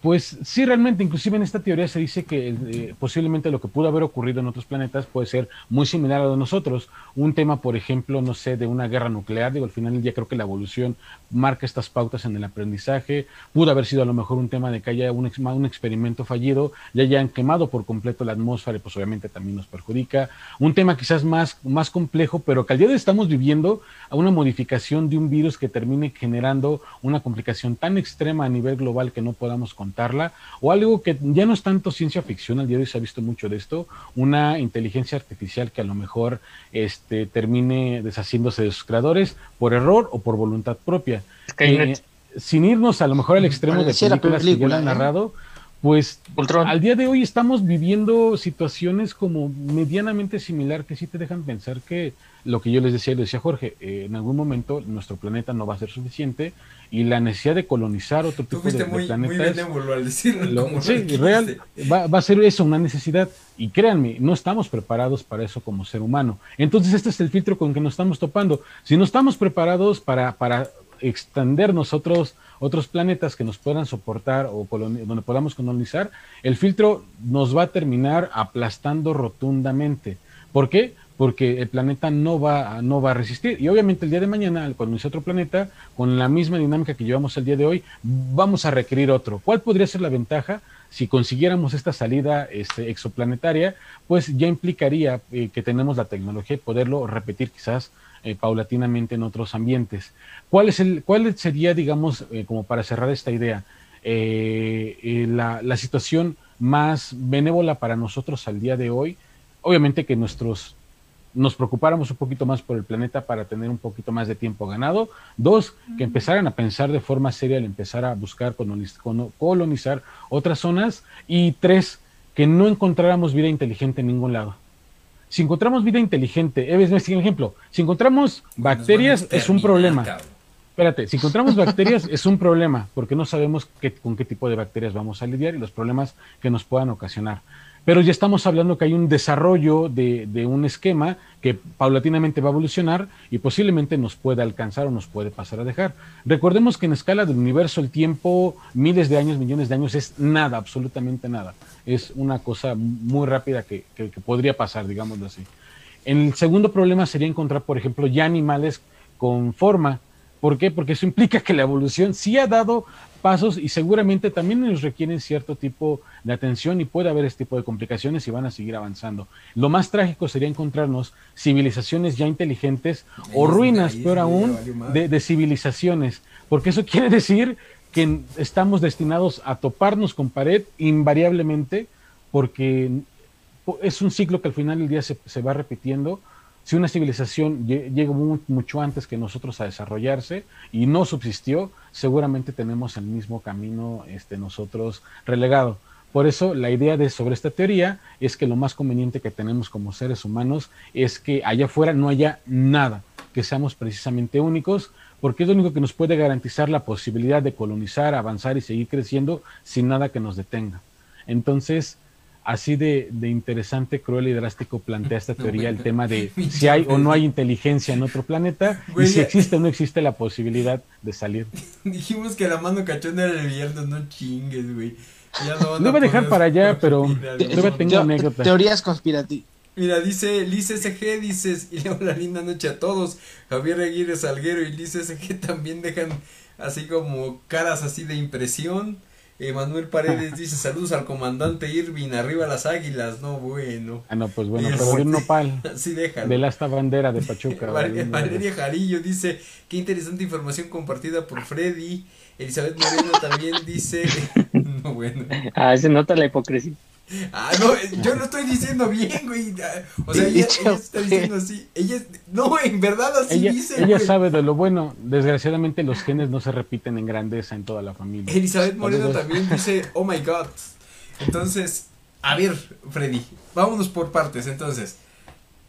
Pues sí, realmente, inclusive en esta teoría se dice que eh, posiblemente lo que pudo haber ocurrido en otros planetas puede ser muy similar a lo de nosotros. Un tema, por ejemplo, no sé, de una guerra nuclear, digo, al final del día creo que la evolución marca estas pautas en el aprendizaje. Pudo haber sido a lo mejor un tema de que haya un, experimento fallido, ya hayan quemado por completo la atmósfera y pues obviamente también nos perjudica. Un tema quizás más, más complejo, pero que al día de hoy estamos viviendo a una modificación de un virus que termine generando una complicación tan extrema a nivel global que no podamos controlar afrontarla, o algo que ya no es tanto ciencia ficción, al día de hoy se ha visto mucho de esto, una inteligencia artificial que a lo mejor este, termine deshaciéndose de sus creadores por error o por voluntad propia. Eh, sin irnos a lo mejor al extremo de películas que ya han ¿eh? narrado, pues al día de hoy estamos viviendo situaciones como medianamente similar que sí te dejan pensar que lo que yo les decía, le decía Jorge, eh, en algún momento nuestro planeta no va a ser suficiente y la necesidad de colonizar otro tipo de, muy, planetas. Muy al decirlo. sí, real, va, va, a ser eso, una necesidad. Y créanme, no estamos preparados para eso como ser humano. Entonces, este es el filtro con que nos estamos topando. Si no estamos preparados para, para extender nosotros otros planetas que nos puedan soportar o donde podamos colonizar, el filtro nos va a terminar aplastando rotundamente. ¿Por qué? Porque el planeta no va, no va a resistir. Y obviamente el día de mañana, al colonizar otro planeta, con la misma dinámica que llevamos el día de hoy, vamos a requerir otro. ¿Cuál podría ser la ventaja? Si consiguiéramos esta salida este, exoplanetaria, pues ya implicaría eh, que tenemos la tecnología y poderlo repetir quizás eh, paulatinamente en otros ambientes. ¿Cuál, es el, cuál sería, digamos, eh, como para cerrar esta idea, la, la, situación más benévola para nosotros al día de hoy? Obviamente que nuestros nos preocupáramos un poquito más por el planeta para tener un poquito más de tiempo ganado. Dos, que empezaran a pensar de forma seria al empezar a buscar colonizar otras zonas. Y tres, que no encontráramos vida inteligente en ningún lado. Si encontramos vida inteligente, es un ejemplo, si encontramos bacterias es un problema. Espérate, si encontramos (laughs) bacterias es un problema, porque no sabemos qué, con qué tipo de bacterias vamos a lidiar y los problemas que nos puedan ocasionar. Pero ya estamos hablando que hay un desarrollo de, de, un esquema que paulatinamente va a evolucionar y posiblemente nos pueda alcanzar o nos puede pasar a dejar. Recordemos que en escala del universo el tiempo, miles de años, millones de años, es nada, absolutamente nada es una cosa muy rápida que, podría pasar, digámoslo así. El segundo problema sería encontrar, por ejemplo, ya animales con forma. ¿Por qué? Porque eso implica que la evolución sí ha dado pasos y seguramente también nos requieren cierto tipo de atención y puede haber este tipo de complicaciones y van a seguir avanzando. Lo más trágico sería encontrarnos civilizaciones ya inteligentes o ruinas, peor aún, de civilizaciones, porque eso quiere decir que estamos destinados a toparnos con pared invariablemente porque es un ciclo que al final del día se, va repitiendo. Si una civilización llegó mucho antes que nosotros a desarrollarse y no subsistió, seguramente tenemos el mismo camino este, nosotros relegado. Por eso la idea de sobre esta teoría es que lo más conveniente que tenemos como seres humanos es que allá afuera no haya nada, que seamos precisamente únicos, porque es lo único que nos puede garantizar la posibilidad de colonizar, avanzar y seguir creciendo sin nada que nos detenga. Entonces, así de, interesante, cruel y drástico plantea esta (laughs) teoría el tema de (laughs) si hay o no hay inteligencia en otro planeta y si existe o no existe la posibilidad de salir. (laughs) Dijimos que la mano cachonda era el viernes, no chingues, güey. no iba a dejar para allá, pero tengo anécdota. Teorías conspirativas. Mira, dice Liz SG, dices, y le la linda noche a todos. Javier Aguirre Salguero y Liz SG también dejan así como caras así de impresión. Manuel Paredes dice saludos al comandante Irving, arriba las águilas, no bueno. Ah, no, pues bueno, pero un nopal. (laughs) sí, déjalo. De la esta bandera de Pachuca. (laughs) Valeria Jarillo dice, qué interesante información compartida por Freddy. Elizabeth Moreno también dice, (laughs) no bueno. Ah, se nota la hipocresía. Ah, no, yo lo estoy diciendo bien, güey. O sea, ella, está diciendo así. Ella, no, en verdad así dice. Ella sabe de lo bueno. Desgraciadamente, los genes no se repiten en grandeza en toda la familia. Elizabeth Moreno también (laughs) dice, oh my god. Entonces, a ver, Freddy, vámonos por partes. Entonces,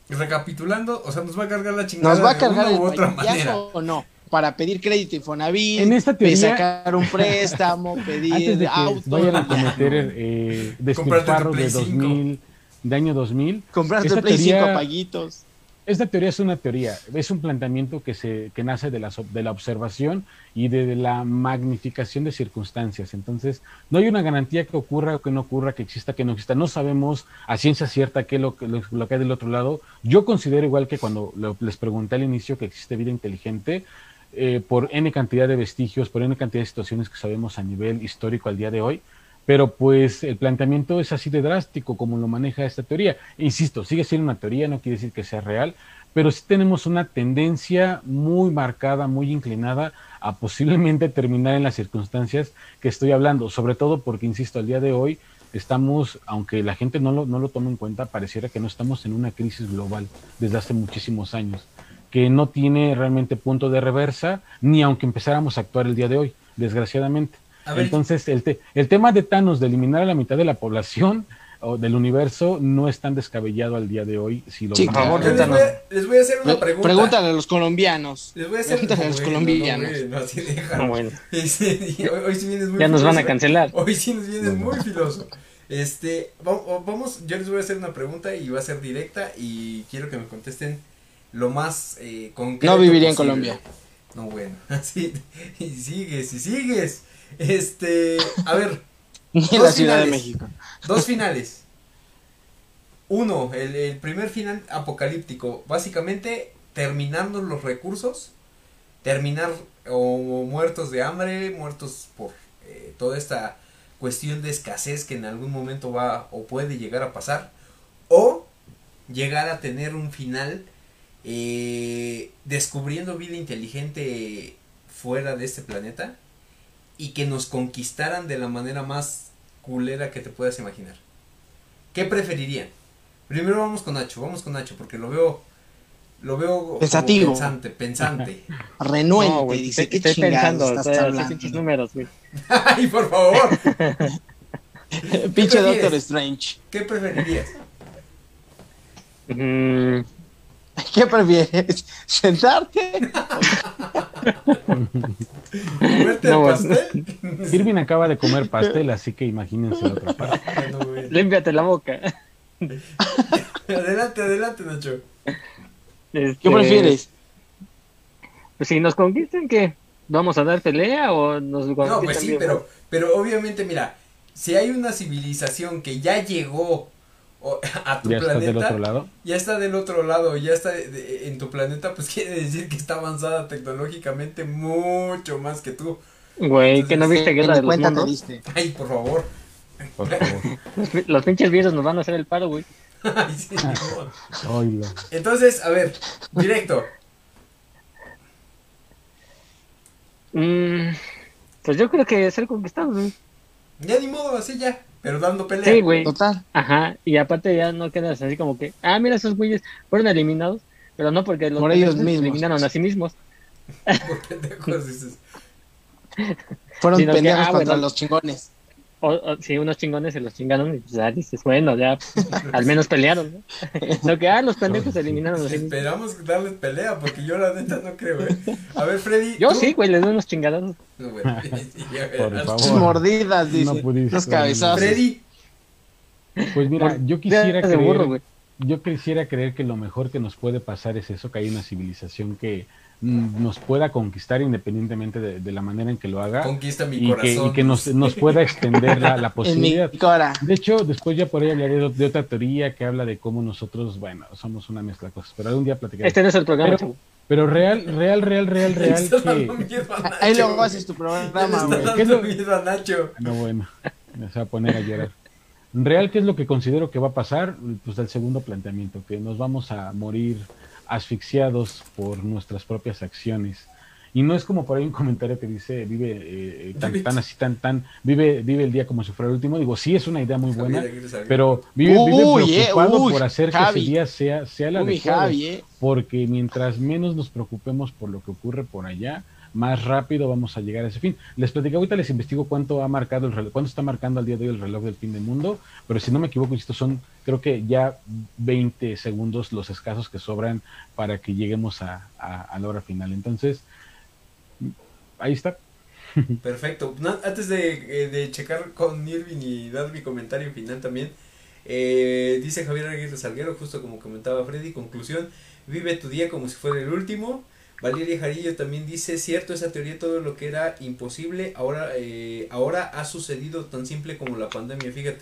recapitulando, o sea, nos va a cargar la chingada. ¿Nos va a cargar de una u otra manera. o no? Para pedir crédito Infonavit, en esta teoría, sacar un préstamo, (laughs) pedir de auto. Vayan a cometer (laughs) eh, despilfarros de 2000, de año 2000. Compraste esta Play teoría, 5 paguitos. Esta teoría es una teoría, es un planteamiento que, se, que nace de la, de la observación y de, la magnificación de circunstancias. Entonces, no hay una garantía que ocurra o que no ocurra, que exista, que no exista. No sabemos a ciencia cierta qué es lo, lo, lo que hay del otro lado. Yo considero igual que cuando les pregunté al inicio que existe vida inteligente, eh, por N cantidad de vestigios, por N cantidad de situaciones que sabemos a nivel histórico al día de hoy, pero pues el planteamiento es así de drástico como lo maneja esta teoría. Insisto, sigue siendo una teoría, no quiere decir que sea real, pero sí tenemos una tendencia muy marcada, muy inclinada a posiblemente (laughs) terminar en las circunstancias que estoy hablando, sobre todo porque, insisto, al día de hoy estamos, aunque la gente no lo, no lo tome en cuenta, pareciera que no estamos en una crisis global desde hace muchísimos años, que no tiene realmente punto de reversa, ni aunque empezáramos a actuar el día de hoy, desgraciadamente. Entonces, el, el tema de Thanos de eliminar a la mitad de la población o del universo no es tan descabellado al día de hoy. Si lo sí, por favor, les voy, a, les voy, a, hacer una pregunta. Pregúntale a los colombianos. Les voy a hacer Pregúntale a los colombianos. No, no, bueno. (laughs) Hoy, hoy, sí vienes muy Ya nos van a cancelar. Hoy sí nos vienes muy filoso. Este, vamos, yo les voy a hacer una pregunta y va a ser directa y quiero que me contesten lo más eh, concreto. No viviría en Colombia. No, bueno, (laughs) así, y sigues, y sigues. Este, a ver. (laughs) En la Ciudad de México. Dos finales. Uno, el, primer final apocalíptico. Básicamente, terminando los recursos. Terminar o, muertos de hambre, muertos por eh, toda esta cuestión de escasez que en algún momento va o puede llegar a pasar. O llegar a tener un final eh, descubriendo vida inteligente fuera de este planeta y que nos conquistaran de la manera más culera que te puedas imaginar. ¿Qué preferirían? Primero vamos con Nacho, vamos con Nacho porque lo veo lo veo Pensativo. pensante, pensante. (laughs) Renuente, no, dice, estoy, estoy pensando, estás números, güey. (laughs) Ay, por favor. (laughs) Pinche Doctor Strange. ¿Qué preferirías? Mm. (laughs) ¿Qué prefieres? ¿Sentarte? ¿Comerte el pastel? Irving acaba de comer pastel, así que imagínense la otra parte. Límpiate la boca. adelante, adelante, Nacho. Este... ¿Qué prefieres? Pues si nos conquistan, ¿qué? ¿Vamos a dar pelea o nos No, pues sí, pero, pero obviamente, mira, si hay una civilización que ya llegó (laughs) a tu ya planeta. Está del otro lado. Ya está del otro lado, ya está en tu planeta, pues (laughs) quiere decir que está avanzada tecnológicamente mucho más que tú. Güey, que no viste guerra de los mundos. Ay, por favor. Por (laughs) favor. los, pinches virus nos van a hacer el paro, güey. Ay, sí, Entonces, a ver, directo. Mm, pues yo creo que ser conquistado, güey. Ya ni modo, así ya. Pero dando pelea. Sí, güey. Total. Ajá. Y aparte ya no quedas así como que, ah, mira, esos güeyes fueron eliminados. Pero no porque los Por ellos mismos. eliminaron a sí mismos. (laughs) Por pendejos dices. Fueron pendejos ah, contra los chingones. O, sí, unos chingones se los chingaron y pues ya dices, bueno, ya (laughs) al menos pelearon, ¿no? (laughs) Lo que, ah, los pendejos se eliminaron. Así. Esperamos darles pelea, porque yo la neta no creo, ¿eh? A ver, Freddy. Yo sí, güey, les doy unos chingados. No, bueno, (laughs) Por favor. Mordidas, dice. No los cabezazos. Freddy. Pues mira, yo quisiera creer, yo quisiera creer que lo mejor que nos puede pasar es eso, que hay una civilización que nos pueda conquistar independientemente de, la manera en que lo haga. Conquista mi y corazón. Que, y que nos, nos pueda extender la, la (laughs) posibilidad. de hecho, después ya por ahí hablaré de, otra teoría que habla de cómo nosotros, bueno, somos una mezcla de cosas, pero algún día platicaré. Este no es el programa. Pero, real, real, real, real, (laughs) real. que... Ahí luego haces tu programa, güey. ¿Qué es lo a Nacho? No, bueno, me va a poner a llorar. Real, ¿qué es lo que considero que va a pasar? Pues el segundo planteamiento, que nos vamos a morir asfixiados por nuestras propias acciones. Y no es como por ahí un comentario que dice, vive eh, tan, tan, así, tan, tan, vive, vive el día como si fuera el último. Digo, sí es una idea muy buena, pero vive, vive preocupado por hacer que ese día sea, sea el adecuado. Eh. Porque mientras menos nos preocupemos por lo que ocurre por allá, más rápido vamos a llegar a ese fin. Les platico ahorita, les investigo cuánto ha marcado el reloj, cuánto está marcando al día de hoy el reloj del fin del mundo, pero si no me equivoco, estos son creo que ya 20 segundos los escasos que sobran para que lleguemos a, la hora final. Entonces, ahí está. (laughs) Perfecto. antes de, eh, de, checar con Irving y dar mi comentario final también, eh, dice Javier Aguirre Salguero, justo como comentaba Freddy, conclusión, vive tu día como si fuera el último. Valeria Jarillo también dice, cierto esa teoría, todo lo que era imposible, ahora, eh, ahora ha sucedido tan simple como la pandemia, fíjate.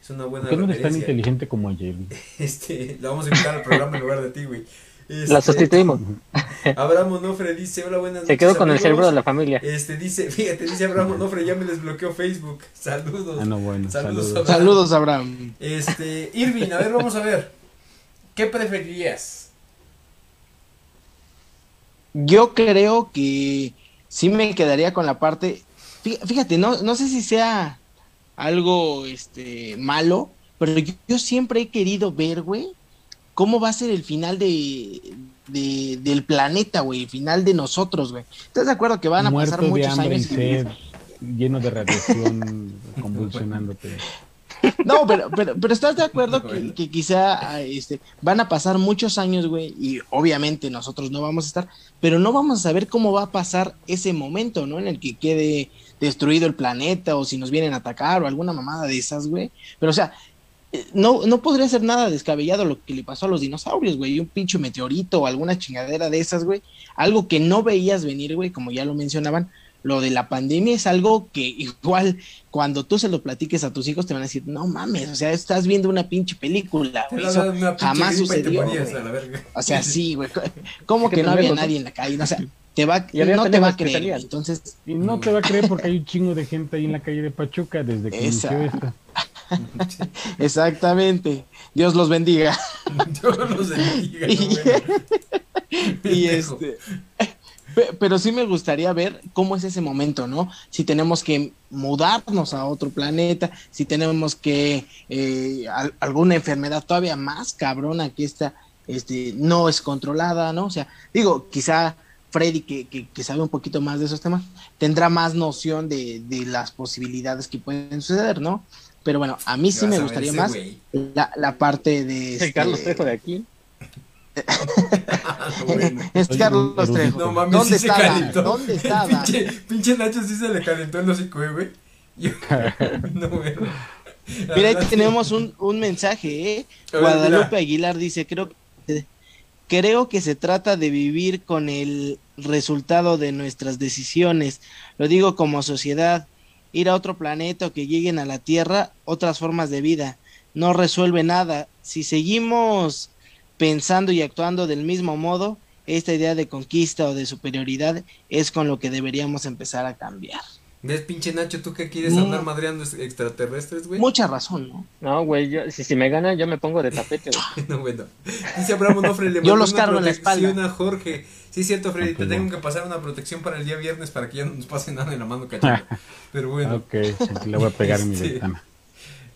Es una buena ¿Por qué no es tan inteligente como ayer? (laughs) Este, la vamos a invitar al programa en lugar de ti, güey. la este, sustituimos. (laughs) Abraham Onofre dice, hola, buenas noches. Se quedó con el cerebro de la familia. Este, dice, (laughs) fíjate, dice Abraham Onofre, ya me desbloqueó Facebook. Saludos. Ah, no, bueno, saludos. Saludos, Abraham. saludos, Abraham. Este, Irving, a ver, vamos a ver. ¿Qué preferirías? Yo creo que sí me quedaría con la parte, fíjate, no, no sé si sea algo este, malo, pero yo, siempre he querido ver, güey, cómo va a ser el final de, del planeta, güey, el final de nosotros, güey. ¿Estás de acuerdo que van a pasar muchos años? lleno de radiación, (laughs) convulsionándote. No, pero, pero, pero estás de acuerdo (laughs) que, quizá este, van a pasar muchos años, güey, y obviamente nosotros no vamos a estar, pero no vamos a saber cómo va a pasar ese momento, ¿no? En el que quede destruido el planeta o si nos vienen a atacar o alguna mamada de esas, güey. Pero o sea, eh, no, no podría ser nada descabellado lo que le pasó a los dinosaurios, güey, un pinche meteorito o alguna chingadera de esas, güey. Algo que no veías venir, güey, como ya lo mencionaban, lo de la pandemia es algo que igual cuando tú se lo platiques a tus hijos te van a decir, no mames, o sea, estás viendo una pinche película, Eso jamás sucedió. O sea, sí, güey. ¿Cómo que no había nadie en la calle? O sea, te va, no te va a creer. Entonces, y no te va a creer porque hay un chingo de gente ahí en la calle de Pachuca desde que inició esto. (laughs) Exactamente. Dios los bendiga. (laughs) Dios los bendiga. (laughs) y este pero sí me gustaría ver cómo es ese momento, ¿no? Si tenemos que mudarnos a otro planeta, si tenemos que eh, alguna enfermedad todavía más cabrona que esta este, no es controlada, ¿no? O sea, digo, quizá Freddy, que, que, sabe un poquito más de esos temas, tendrá más noción de, de las posibilidades que pueden suceder, ¿no? Pero bueno, a mí sí me gustaría más la, la, parte de... (laughs) Este, Carlos Trejo de aquí. (laughs) es Carlos Trejo. No mames, ¿Dónde sí estaba? ¿Dónde estaba? pinche, pinche, Nacho sí se le calentó el hocico, eh, güey. (laughs) no, Mira, ahí tenemos un, un mensaje, ¿eh? Guadalupe Aguilar dice, creo, creo que se trata de vivir con el resultado de nuestras decisiones. Lo digo como sociedad. Ir a otro planeta o que lleguen a la Tierra, otras formas de vida. No resuelve nada. Si seguimos pensando y actuando del mismo modo, esta idea de conquista o de superioridad es con lo que deberíamos empezar a cambiar. ¿Ves, pinche Nacho, tú que quieres andar madreando extraterrestres, güey? Mucha razón, ¿no? No, güey, yo, si, si me gana, yo me pongo de tapete, (laughs) no, bueno. Dice Abraham Nofre, le (laughs) Yo los cargo en la espalda. a Jorge. Sí, es cierto, Freddy, te tengo que pasar una protección para el día viernes para que ya no nos pase nada en la mano cachorro. (laughs) Pero bueno. Ok, le voy a pegar en mi ventana.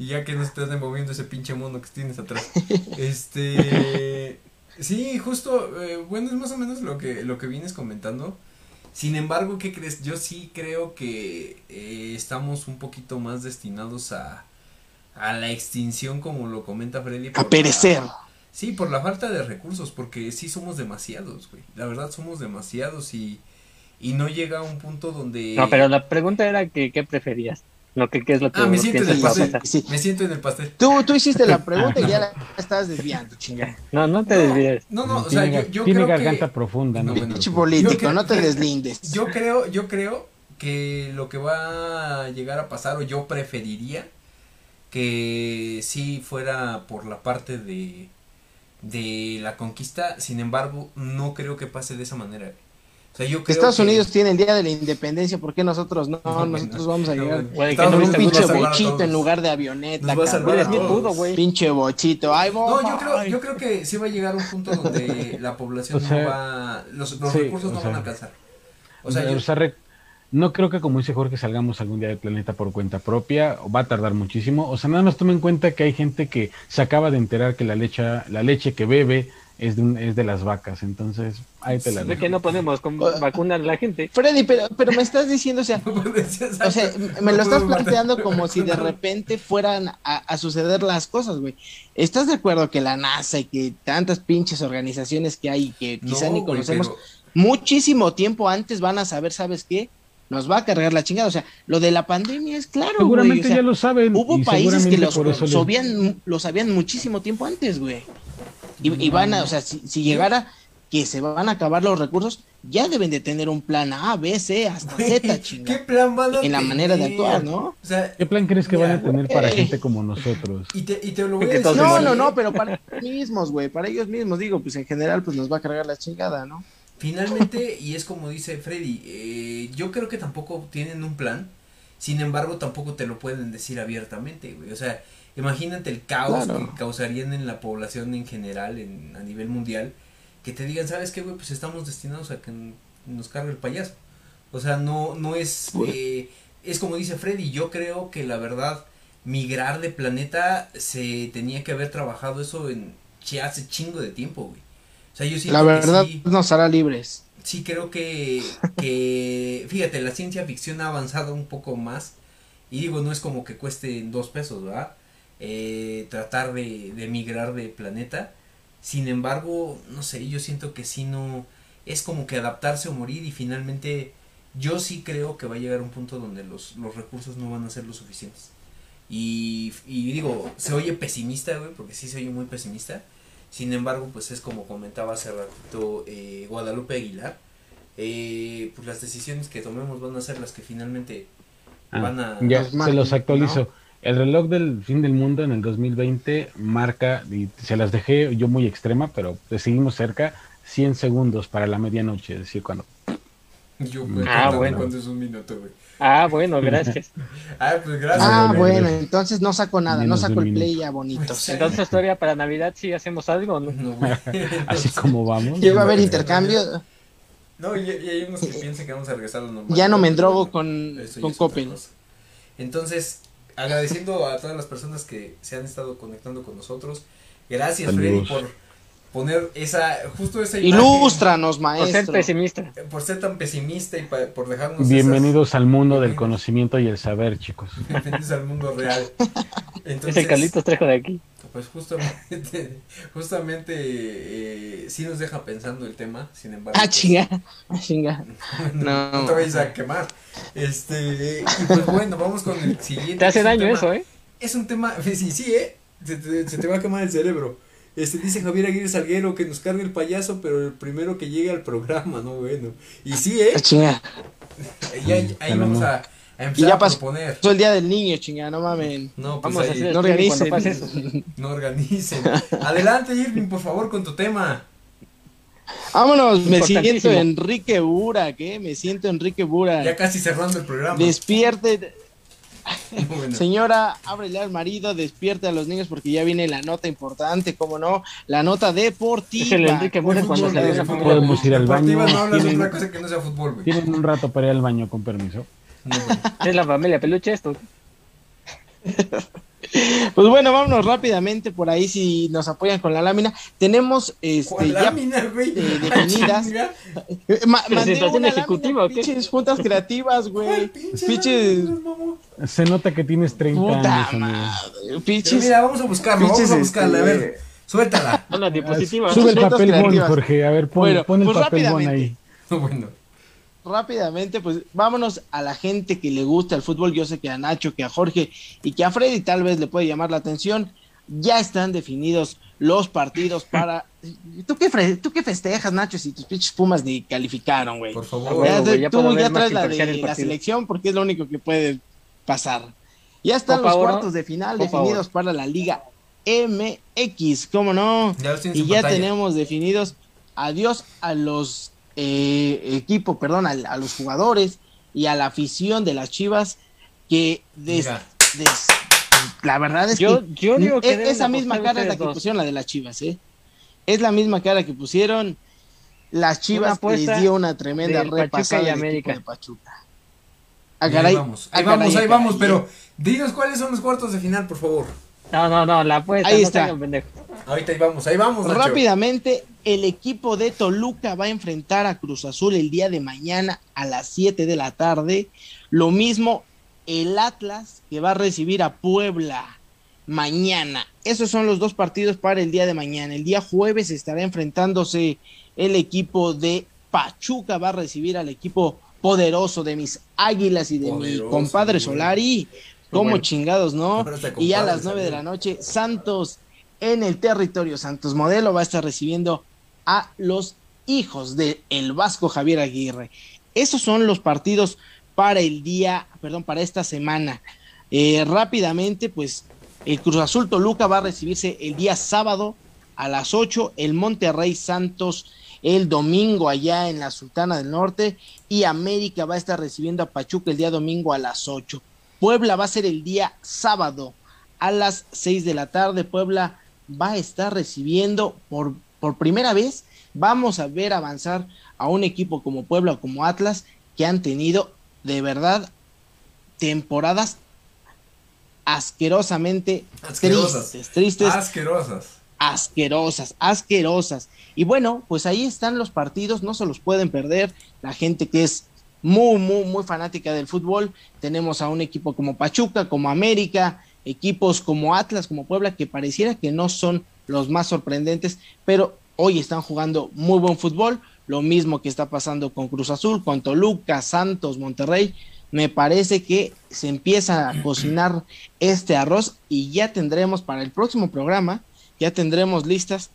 Y ya que no estás moviendo ese pinche mono que tienes atrás. (laughs) este. Sí, justo. Eh, bueno, es más o menos lo que, lo que vienes comentando. Sin embargo, ¿qué crees? Yo sí creo que eh, estamos un poquito más destinados a, a la extinción, como lo comenta Freddy. A perecer. sí, por la falta de recursos, porque sí somos demasiados, güey. La verdad somos demasiados y, y no llega a un punto donde... No, pero la pregunta era que, ¿qué preferías? Lo que, ¿qué es lo que ah, me siento en el pastel. Me siento en el pastel. Tú, tú hiciste la (laughs) pregunta y ya la (laughs) estás desviando, chingada. No, no te desvíes. No, no, o sea, yo, yo tiene creo garganta profunda, ¿no? Pinche político, no te deslindes. Yo creo, yo creo que lo que va a llegar a pasar, o yo preferiría que sí fuera por la parte de, de la conquista, sin embargo, no creo que pase de esa manera. Estados Unidos tiene el día de la independencia, ¿por qué nosotros no? nosotros vamos a llegar con un pinche bochito en lugar de avioneta. Pinche bochito. Ay, no, yo creo, yo creo que sí va a llegar un punto donde (laughs) la población no va, los, recursos no van a alcanzar. O sea, yo, no creo que como dice Jorge salgamos algún día del planeta por cuenta propia, va a tardar muchísimo. O sea, nada más toma en cuenta que hay gente que se acaba de enterar que la leche, la leche que bebe es de, es de las vacas, entonces ahí te la dejo. que no podemos vacunar a la gente? Freddy, pero, pero me estás diciendo, o sea, (laughs) o sea me lo estás planteando como si de (laughs) repente fueran a, suceder las cosas, güey. ¿Estás de acuerdo que la NASA y que tantas pinches organizaciones que hay que quizá ni conocemos, muchísimo tiempo antes van a saber, ¿sabes qué? nos va a cargar la chingada. O sea, lo de la pandemia es claro. Seguramente ya lo saben. Hubo países que los, sabían, lo sabían muchísimo tiempo antes, güey. Y, van a, o sea, si, llegara que se van a acabar los recursos, ya deben de tener un plan A, B, C, hasta Z, chingada. ¿Qué plan van a En la manera de actuar, ¿no? O sea, ¿Qué plan crees que van a tener para gente como nosotros? Y te, y te lo voy a decir. No, no, no, pero para ellos mismos, güey, para ellos mismos, digo, pues en general, pues nos va a cargar la chingada, ¿no? Finalmente, y es como dice Freddy, eh, yo creo que tampoco tienen un plan, sin embargo, tampoco te lo pueden decir abiertamente, güey. O sea, imagínate el caos que causarían en la población en general, en, a nivel mundial, que te digan, ¿sabes qué, güey? Pues estamos destinados a que nos cargue el payaso. O sea, no, no es, eh, es como dice Freddy, yo creo que la verdad, migrar de planeta se tenía que haber trabajado eso en hace chingo de tiempo, güey. O sea, yo La verdad nos hará libres. Sí, creo que, que, (laughs) fíjate, la ciencia ficción ha avanzado un poco más. Y digo, no es como que cueste dos pesos, ¿verdad? Eh, tratar de, de migrar de planeta. Sin embargo, no sé, yo siento que si no, es como que adaptarse o morir y finalmente yo sí creo que va a llegar un punto donde los, los recursos no van a ser lo suficientes. Y, y digo, se oye pesimista, güey, porque sí se oye muy pesimista. Sin embargo, pues es como comentaba hace rato eh, Guadalupe Aguilar. Eh, pues las decisiones que tomemos van a ser las que finalmente ah, van a... Ya, se los actualizo. El reloj del fin del mundo en el 2020 marca, y se las dejé yo muy extrema, pero seguimos cerca, 100 segundos para la medianoche, es decir, cuando... Yo ah, bueno. cuando es un minuto, güey. Ah, bueno, gracias. (laughs) ah, pues gracias. Ah, bueno, entonces no saco nada, no saco el play ya bonito. Entonces, todavía para Navidad sí hacemos algo, ¿no? no (laughs) Así como vamos. ¿Llega a haber intercambio? No, y, hay unos que piensan que vamos a regresar a lo normal. Ya no me endrogo con, con Copen. Entonces, agradeciendo a todas las personas que se han estado conectando con nosotros. Gracias, Freddy, por poner esa, justo esa imagen. Ilústranos, maestro. Por ser pesimista. Por ser tan pesimista y por dejarnos. Bienvenidos al mundo del conocimiento y el saber, chicos. Bienvenidos al mundo real. (laughs) Entonces, es el Carlitos Trejo de aquí. Pues justamente, (laughs) justamente eh, sí nos deja pensando el tema, sin embargo. Ah, chinga, ah, chinga. (laughs) No, no te vayas a quemar. Este, y pues bueno, vamos con el siguiente. Te hace daño eso, ¿eh? Es un tema, sí, sí, ¿eh? Se te, se te va a quemar el cerebro. Este dice Javier Aguirre Salguero que nos cargue el payaso, pero el primero que llegue al programa, no bueno. Y sí, ¿eh? Chinga. Ya, ahí vamos a, a empezar ya a proponer. Pasó el día del niño, chinga, no mames. No, pues vamos ahí, no organicen. (laughs) No organicen. Adelante, Irving, por favor, con tu tema. Vámonos, me siento Enrique Bura, ¿qué? Me siento Enrique Bura. Ya casi cerrando el programa. Despierte, (laughs) Señora, ábrele al marido, despierte a los niños porque ya viene la nota importante, como no, la nota deportiva. Es el Enrique cuando se Podemos ir al baño. No cosa que no sea fútbol, Tienen un rato para ir al baño, con permiso. es la familia peluche esto. (laughs) Pues bueno, vámonos rápidamente por ahí si nos apoyan con la lámina. Tenemos este ya lámina, güey? Eh, definidas. Ma ¿Presentación ejecutiva o qué? Pinches juntas creativas, güey. Pinches. Se nota que tienes 30 Puta años. Madre, pinches. mira, vamos a buscarlo, vamos a buscarla, a ver. Este, suéltala. (laughs) la diapositiva. Sube el papel bon, Jorge. A ver, pon, bueno, pon el pues papel bon ahí. bueno rápidamente, pues vámonos a la gente que le gusta el fútbol. Yo sé que a Nacho, que a Jorge y que a Freddy tal vez le puede llamar la atención. Ya están definidos los partidos para. (clears throat) ¿Tú qué, ¿Tú qué festejas, Nacho, si tus pinches Pumas ni calificaron, güey? Por favor, tú ya traes la de la selección porque es lo único que puede pasar. Ya están los cuartos de final definidos para la Liga MX, ¿cómo no? y ya tenemos definidos. Adiós a los eh, equipo, perdón, a, los jugadores y a la afición de las Chivas que la verdad es que, yo digo que esa misma cara es la que pusieron la de las Chivas, ¿eh? Es la misma cara que pusieron las Chivas les dio una tremenda repasada y América. de Pachuca. Ah, ahí vamos, ahí vamos, ahí vamos, pero dinos cuáles son los cuartos de final, por favor. No, no, no, la apuesta. Ahí está. Ahorita ahí vamos, ahí vamos. Rápidamente, el equipo de Toluca va a enfrentar a Cruz Azul el día de mañana a las 7 de la tarde. Lo mismo el Atlas que va a recibir a Puebla mañana. Esos son los dos partidos para el día de mañana. El día jueves estará enfrentándose el equipo de Pachuca, va a recibir al equipo poderoso de mis águilas y de mi compadre Solari. Como chingados, ¿no? Y a las nueve de la noche, Santos en el territorio Santos Modelo va a estar recibiendo a los hijos de el Vasco Javier Aguirre. Esos son los partidos para el día, perdón, para esta semana. Eh, rápidamente, pues el Cruz Azul Toluca va a recibirse el día sábado a las 8, el Monterrey Santos el domingo allá en la Sultana del Norte y América va a estar recibiendo a Pachuca el día domingo a las 8. Puebla va a ser el día sábado a las 6 de la tarde. Puebla va a estar recibiendo por, por primera vez vamos a ver avanzar a un equipo como Puebla o como Atlas que han tenido de verdad temporadas asquerosamente tristes, tristes. Asquerosas. Asquerosas, asquerosas. Y bueno, pues ahí están los partidos, no se los pueden perder. La gente que es muy, muy, muy fanática del fútbol. Tenemos a un equipo como Pachuca, como América, equipos como Atlas, como Puebla, que pareciera que no son los más sorprendentes, pero hoy están jugando muy buen fútbol. Lo mismo que está pasando con Cruz Azul, con Toluca, Santos, Monterrey. Me parece que se empieza a cocinar este arroz y ya tendremos para el próximo programa, ya tendremos listas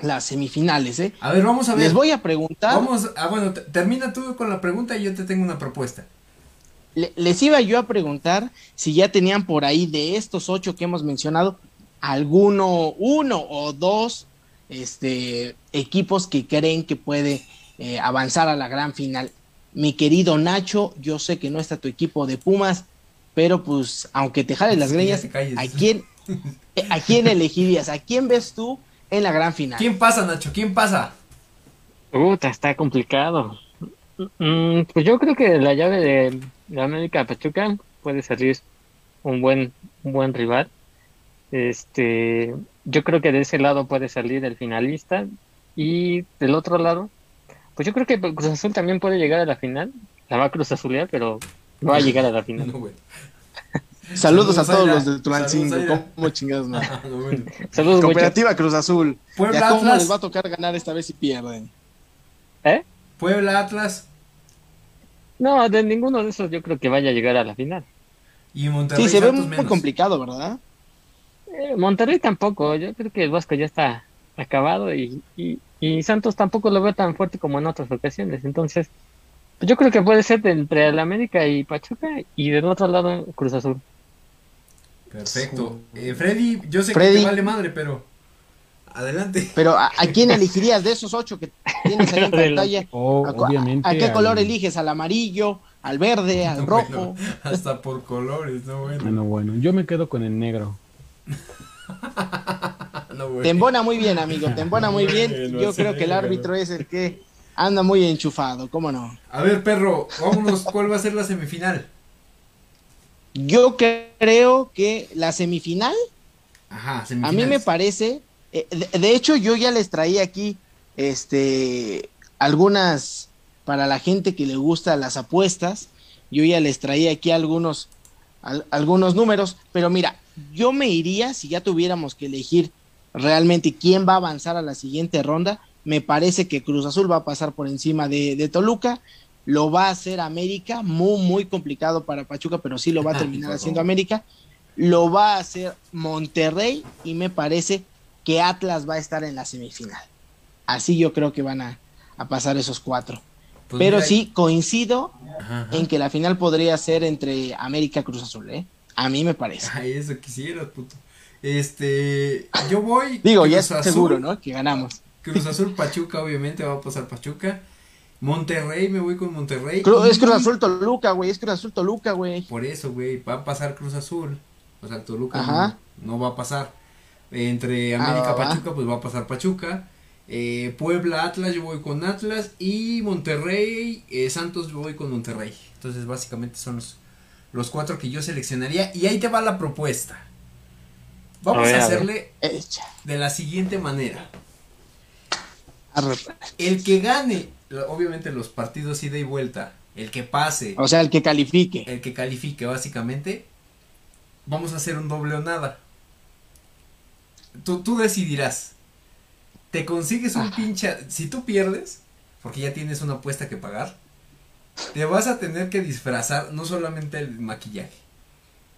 las semifinales, ¿eh? A ver, vamos a ver. Les voy a preguntar. Vamos, ah, bueno, termina tú con la pregunta y yo te tengo una propuesta. les iba yo a preguntar si ya tenían por ahí de estos ocho que hemos mencionado, alguno, uno o dos este, equipos que creen que puede eh, avanzar a la gran final. Mi querido Nacho, yo sé que no está tu equipo de Pumas, pero pues aunque te jales las greñas, ¿a quién, ¿a quién elegirías? ¿A quién ves tú en la gran final? ¿Quién pasa, Nacho? ¿Quién pasa? Puta, está complicado. Mm, pues yo creo que la llave de, la América Pachuca puede salir un buen, un buen rival. Este, yo creo que de ese lado puede salir el finalista y del otro lado, pues yo creo que Cruz Azul también puede llegar a la final. La va a Cruz Azulear, pero no va a llegar a la (laughs) final. Saludos, a todos los de Tulancingo. ¿Cómo chingados no? (laughs) Saludos, Cooperativa Cruz Azul. Puebla ¿Cómo Atlas? les va a tocar ganar esta vez si pierden? ¿Eh? Puebla Atlas. No, de ninguno de esos yo creo que vaya a llegar a la final. Y Monterrey Sí, se ve muy complicado, ¿verdad? Eh, Monterrey tampoco, yo creo que el Vasco ya está acabado y, y, Santos tampoco lo veo tan fuerte como en otras ocasiones. Entonces, yo creo que puede ser entre el América y Pachuca y del otro lado Cruz Azul. Perfecto. Eh, Freddy, yo sé que te vale madre, pero adelante. Pero ¿a, quién (laughs) elegirías de esos ocho que tienes ahí en (laughs) pantalla? Oh, obviamente ¿A, qué color eliges? ¿Al amarillo? ¿Al verde? (laughs) ¿Al rojo? hasta por colores, no bueno. Bueno, bueno, yo me quedo con el negro. te embona muy bien, amigo, te embona muy bien. Yo creo que el árbitro es el que anda muy enchufado, ¿cómo no? A ver, perro, vámonos, ¿cuál va a ser la semifinal? Yo creo que la semifinal, Ajá, a mí me parece, eh, de, hecho yo ya les traía aquí, este, algunas, para la gente que le gusta las apuestas, yo ya les traía aquí algunos, algunos números, pero mira, yo me iría, si ya tuviéramos que elegir realmente quién va a avanzar a la siguiente ronda, me parece que Cruz Azul va a pasar por encima de, Toluca, lo va a hacer América, muy, muy complicado para Pachuca, pero sí lo va a (laughs) terminar haciendo América, lo va a hacer Monterrey y me parece que Atlas va a estar en la semifinal. Así yo creo que van a, pasar esos cuatro. Pues pero sí, coincido en que la final podría ser entre América y Cruz Azul, ¿eh? A mí me parece. Ay, eso quisiera, puto. Este, yo voy. Digo, ya es seguro, ¿no? Que ganamos. Cruz Azul Pachuca, obviamente va a pasar Pachuca. Monterrey, me voy con Monterrey. es Cruz Azul Toluca, güey. Es Cruz Azul Toluca, güey. Por eso, güey. Va a pasar Cruz Azul. O sea, Toluca no, va a pasar. Entre ah, América Pachuca, pues va a pasar Pachuca. Eh, Puebla Atlas, yo voy con Atlas. Y Monterrey, eh, Santos, yo voy con Monterrey. Entonces, básicamente son los los cuatro que yo seleccionaría. Y ahí te va la propuesta. Vamos a, hacerle de la siguiente manera. El que gane, obviamente los partidos ida y vuelta, el que pase. O sea, el que califique. El que califique, básicamente. Vamos a hacer un doble o nada. Tú, tú decidirás. Te consigues un pinche. Si tú pierdes, porque ya tienes una apuesta que pagar, te vas a tener que disfrazar no solamente el maquillaje.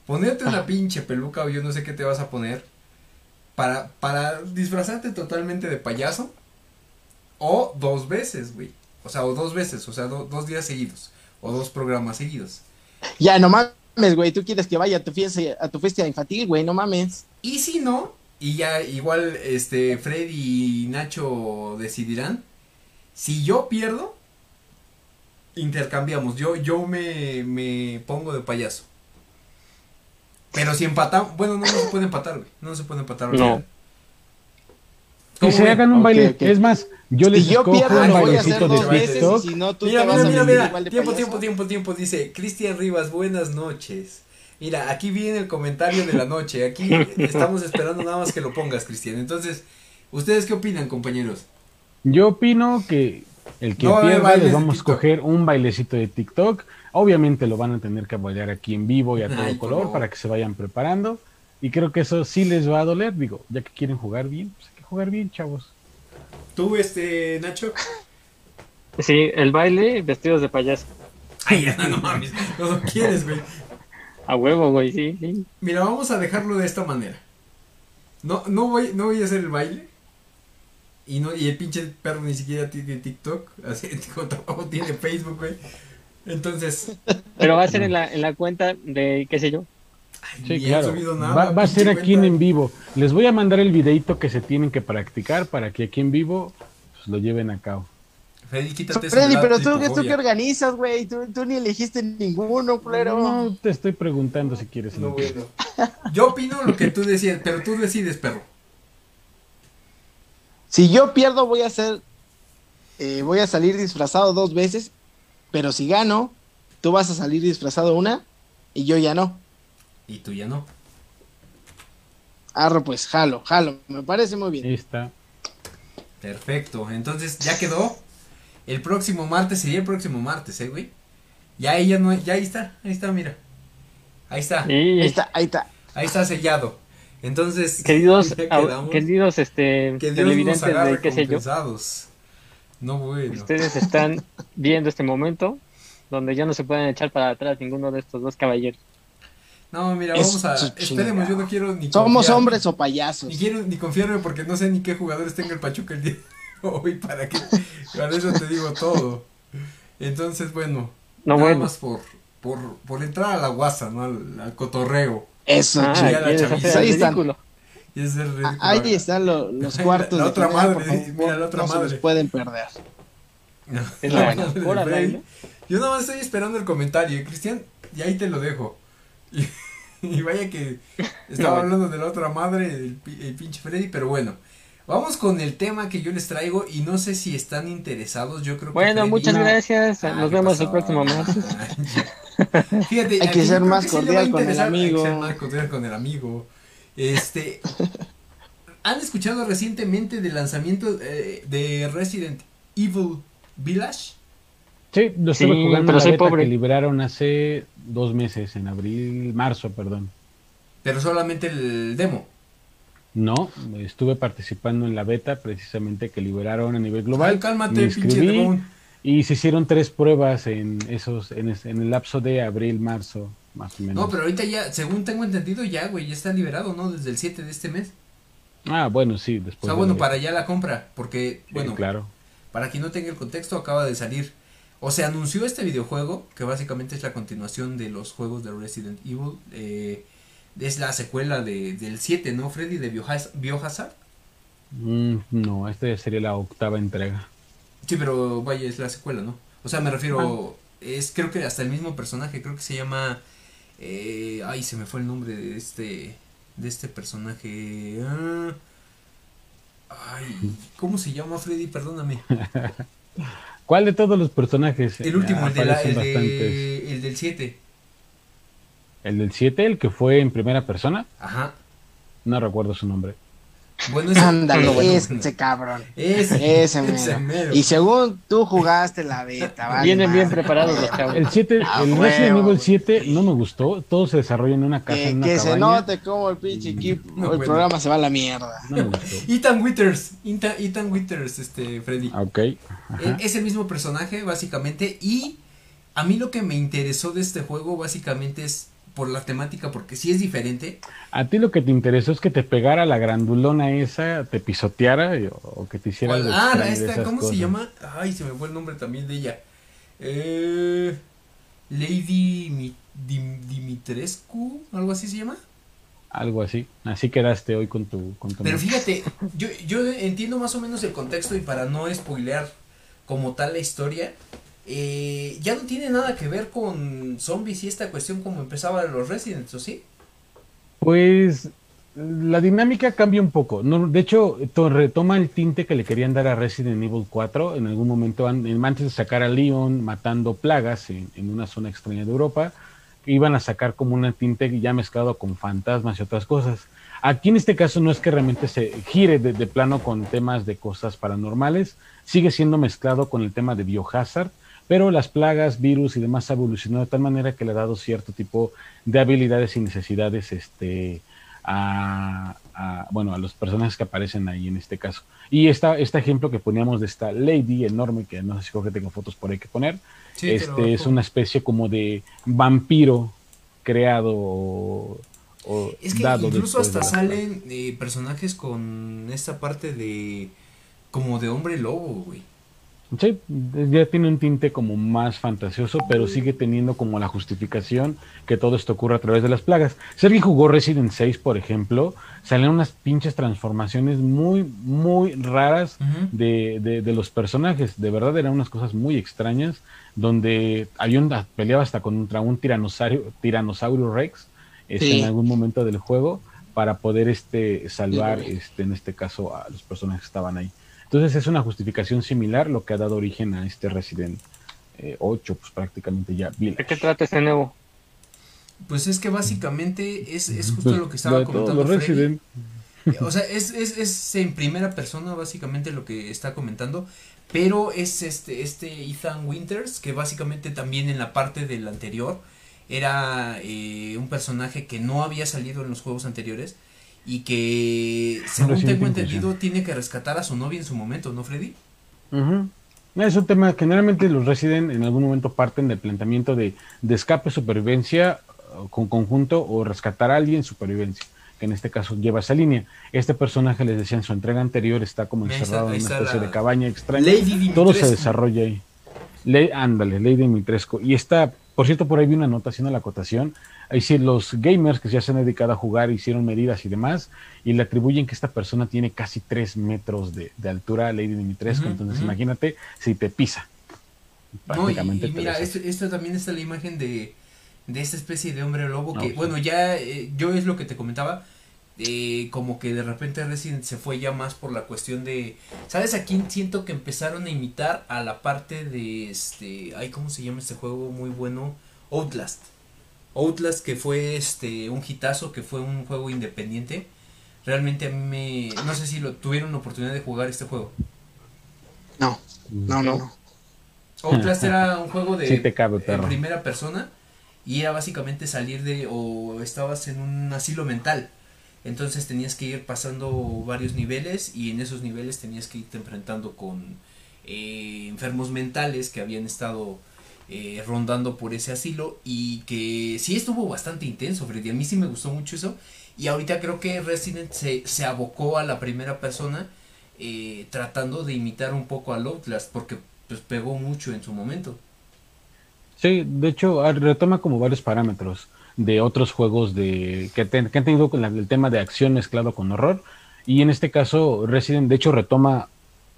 Ponerte una pinche peluca o yo no sé qué te vas a poner para, para disfrazarte totalmente de payaso. O dos veces, güey. O sea, o dos veces, o sea, dos días seguidos. O dos programas seguidos. Ya, no mames, güey. Tú quieres que vaya a tu fiesta, a tu fiesta infantil, güey, no mames. Y si no, y ya igual este Freddy y Nacho decidirán. Si yo pierdo, intercambiamos. Yo, yo me, me pongo de payaso. Pero si empatamos, bueno, no, se puede empatar, güey. No se puede empatar. No. Que se hagan un baile. Es más, yo les yo pierdo, un bailecito de TikTok. Si no, tú mira, mira, mira, mira. Tiempo, tiempo, tiempo, tiempo. Dice Cristian Rivas, buenas noches. Mira, aquí viene el comentario de la noche. Aquí (laughs) estamos esperando nada más que lo pongas, Cristian. Entonces, ¿ustedes qué opinan, compañeros? Yo opino que el que pierda les vamos a escoger un bailecito de TikTok. Obviamente lo van a tener que bailar aquí en vivo y a todo color para que se vayan preparando. Y creo que eso sí les va a doler, digo, ya que quieren jugar bien, pues jugar bien, chavos. ¿Tú, este, Nacho? Sí, el baile, vestidos de payaso. Ay, no, no mames, no lo quieres, güey. A huevo, güey, sí, sí. Mira, vamos a dejarlo de esta manera. No, no voy, no voy a hacer el baile. Y no, y el pinche perro ni siquiera tiene TikTok, así (laughs) tampoco tiene Facebook, güey. Entonces. Pero va a ser en la, en la cuenta de qué sé yo. Sí, claro. va, va a ser aquí en vivo. Les voy a mandar el videito que se tienen que practicar para que aquí en vivo pues, lo lleven a cabo. Freddy, quítate Freddy, pero tú, tú qué organizas, güey. Tú, tú, ni elegiste ninguno, culero. No, te estoy preguntando si quieres. No, bueno. Yo opino lo que tú decías, pero tú decides, perro. Si yo pierdo, voy a hacer. Eh, voy a salir disfrazado dos veces. Pero si gano, tú vas a salir disfrazado una y yo ya no. Y tú ya no. Arro, pues, jalo, jalo. Me parece muy bien. está. Perfecto. Entonces, ya quedó. El próximo martes sería el próximo martes, ¿eh, güey? Ya ella no, ya ahí está, ahí está, mira. Ahí está. Ahí está, ahí está. Ahí está sellado. Entonces, (laughs) queridos, queridos este, televidentes de qué sé yo. No bueno. Ustedes están (laughs) viendo este momento donde ya no se pueden echar para atrás ninguno de estos dos caballeros. No, mira, vamos a. Esperemos, yo no quiero ni. Somos hombres o payasos. Ni quiero ni confiarme porque no sé ni qué jugadores tenga el Pachuca el día de hoy para que. Para eso te digo todo. Entonces, bueno. No, nada más por, por, por entrar a la guasa, ¿no? Al, cotorreo. Eso, ah, ahí están. Ahí están los (laughs) cuartos. La, otra madre, mira la otra no madre. Se pueden perder. (laughs) es la Yo nada más estoy esperando el comentario, Cristian, y ahí te lo dejo. (laughs) Y, vaya que estaba hablando de la otra madre, el, pinche Freddy, pero bueno. Vamos con el tema que yo les traigo y no sé si están interesados, yo creo que Bueno, muchas gracias, nos vemos el próximo (laughs) mes. Fíjate, hay que ser más cordial con el amigo. Hay que ser más cordial con el amigo. Este, (laughs) ¿han escuchado recientemente del lanzamiento eh, de Resident Evil Village? Sí, lo estuve jugando pero la beta que liberaron hace dos meses, en abril, marzo, perdón. Pero solamente el demo. No, estuve participando en la beta precisamente que liberaron a nivel global. Ay, cálmate, pinche Y se hicieron tres pruebas en esos, en, en el lapso de abril, marzo, más o menos. No, pero ahorita ya, según tengo entendido, ya, güey, ya está liberado, ¿no? Desde el 7 de este mes. Ah, bueno, sí, después. O sea, bueno, para ya la compra, porque, bueno, claro. para quien no tenga el contexto, acaba de salir o se anunció este videojuego, que básicamente es la continuación de los juegos de Resident Evil. Eh, es la secuela de, del 7, ¿no, Freddy? De Biohazard. Mm, no, esta sería la octava entrega. Sí, pero vaya, es la secuela, ¿no? O sea, me refiero, ah. es creo que hasta el mismo personaje, creo que se llama... Eh, ay, se me fue el nombre de este, de este personaje. Ah, ay, ¿cómo se llama Freddy? Perdóname. (laughs) ¿Cuál de todos los personajes? El último, el, de el, del 7. ¿El del 7? ¿El que fue en primera persona? Ajá. No recuerdo su nombre. Bueno, ese, Ándale, (laughs) ese cabrón. Ese, ese, mero. Y según tú jugaste la beta, Vienen bien preparados los cabros. El 7, ah, el Resident Evil 7 no me gustó. Todo se desarrolla en una casa. Que, en una que se note cómo el pinche mm, equipo, el programa se va a la mierda. No me gustó. (laughs) Ethan Withers, Ethan, Withers, este, Freddy. Ok. Ajá. Es el mismo personaje, básicamente. Y a mí lo que me interesó de este juego, básicamente, es por la temática, porque si es diferente. A ti lo que te interesó es que te pegara la grandulona esa, te pisoteara o que te hiciera. Ah, esta, ¿cómo se llama? Ay, se me fue el nombre también de ella. Eh, Lady Dimitrescu, algo así se llama. Algo así. Así quedaste hoy con tu. Con Pero fíjate, yo, yo entiendo más o menos el contexto y para no spoilear como tal la historia, eh, ya no tiene nada que ver con zombies y esta cuestión como empezaba en los Residents, ¿o sí? Pues la dinámica cambia un poco. No, de hecho, retoma el tinte que le querían dar a Resident Evil 4 en algún momento antes de sacar a Leon matando plagas en, una zona extraña de Europa. Iban a sacar como un tinte ya mezclado con fantasmas y otras cosas. Aquí en este caso no es que realmente se gire de plano con temas de cosas paranormales, sigue siendo mezclado con el tema de biohazard, pero las plagas, virus y demás ha evolucionado de tal manera que le ha dado cierto tipo de habilidades y necesidades este, a, bueno, a los personajes que aparecen ahí en este caso. Y esta, este ejemplo que poníamos de esta Lady enorme, que no sé si que tengo fotos por ahí que poner, este es una especie como de vampiro creado o, es que incluso hasta salen eh, personajes con esta parte de como de hombre lobo, güey. Sí, ya tiene un tinte como más fantasioso, pero sigue teniendo como la justificación que todo esto ocurre a través de las plagas. Sergi jugó Resident 6, por ejemplo, salieron unas pinches transformaciones muy, muy raras de, de, los personajes. De verdad eran unas cosas muy extrañas, donde había una, peleaba hasta contra un tiranosaurio, tiranosaurio Rex este, en algún momento del juego para poder este, salvar, este, en este caso, a los personajes que estaban ahí. Entonces es una justificación similar lo que ha dado origen a este Resident 8, eh, pues prácticamente ya. ¿De qué trata este nuevo? Pues es que básicamente es, es justo pues, lo que estaba comentando. Resident. O sea, es, es, es, en primera persona básicamente lo que está comentando, pero es este, este Ethan Winters, que básicamente también en la parte del anterior era eh, un personaje que no había salido en los juegos anteriores y que, según tengo entendido, tiene que rescatar a su novia en su momento, ¿no, Freddy? Es un tema, generalmente los Resident en algún momento parten del planteamiento de, de escape, supervivencia con conjunto o rescatar a alguien, supervivencia, que en este caso lleva esa línea. Este personaje, les decía en su entrega anterior, está como encerrado en una especie de cabaña extraña. Todo se desarrolla ahí. Le, ándale, Lady Dimitrescu. Y está, por cierto, por ahí vi una anotación a la acotación Ahí sí, los gamers que ya se han dedicado a jugar hicieron medidas y demás, y le atribuyen que esta persona tiene casi 3 metros de, altura, Lady Dimitrescu. entonces, imagínate si te pisa. Prácticamente y, mira, esto, también está la imagen de, de esta especie de hombre lobo que, bueno, ya eh, yo es lo que te comentaba. Eh, como que de repente Resident se fue ya más por la cuestión de sabes a quién siento que empezaron a imitar a la parte de este ay cómo se llama este juego muy bueno Outlast Outlast, que fue este un hitazo, que fue un juego independiente. Realmente a mí me. No sé si lo tuvieron la oportunidad de jugar este juego. No, no, no. Outlast (laughs) era un juego de primera persona y era básicamente salir de. o estabas en un asilo mental. Entonces tenías que ir pasando varios niveles y en esos niveles tenías que irte enfrentando con eh, enfermos mentales que habían estado eh, rondando por ese asilo y que sí estuvo bastante intenso, Freddy. A mí sí me gustó mucho eso. Y ahorita creo que Resident se, abocó a la primera persona eh, tratando de imitar un poco a Outlast porque pues pegó mucho en su momento. Sí, de hecho retoma como varios parámetros de otros juegos de que, han tenido el tema de acción mezclado con horror y en este caso Resident de hecho retoma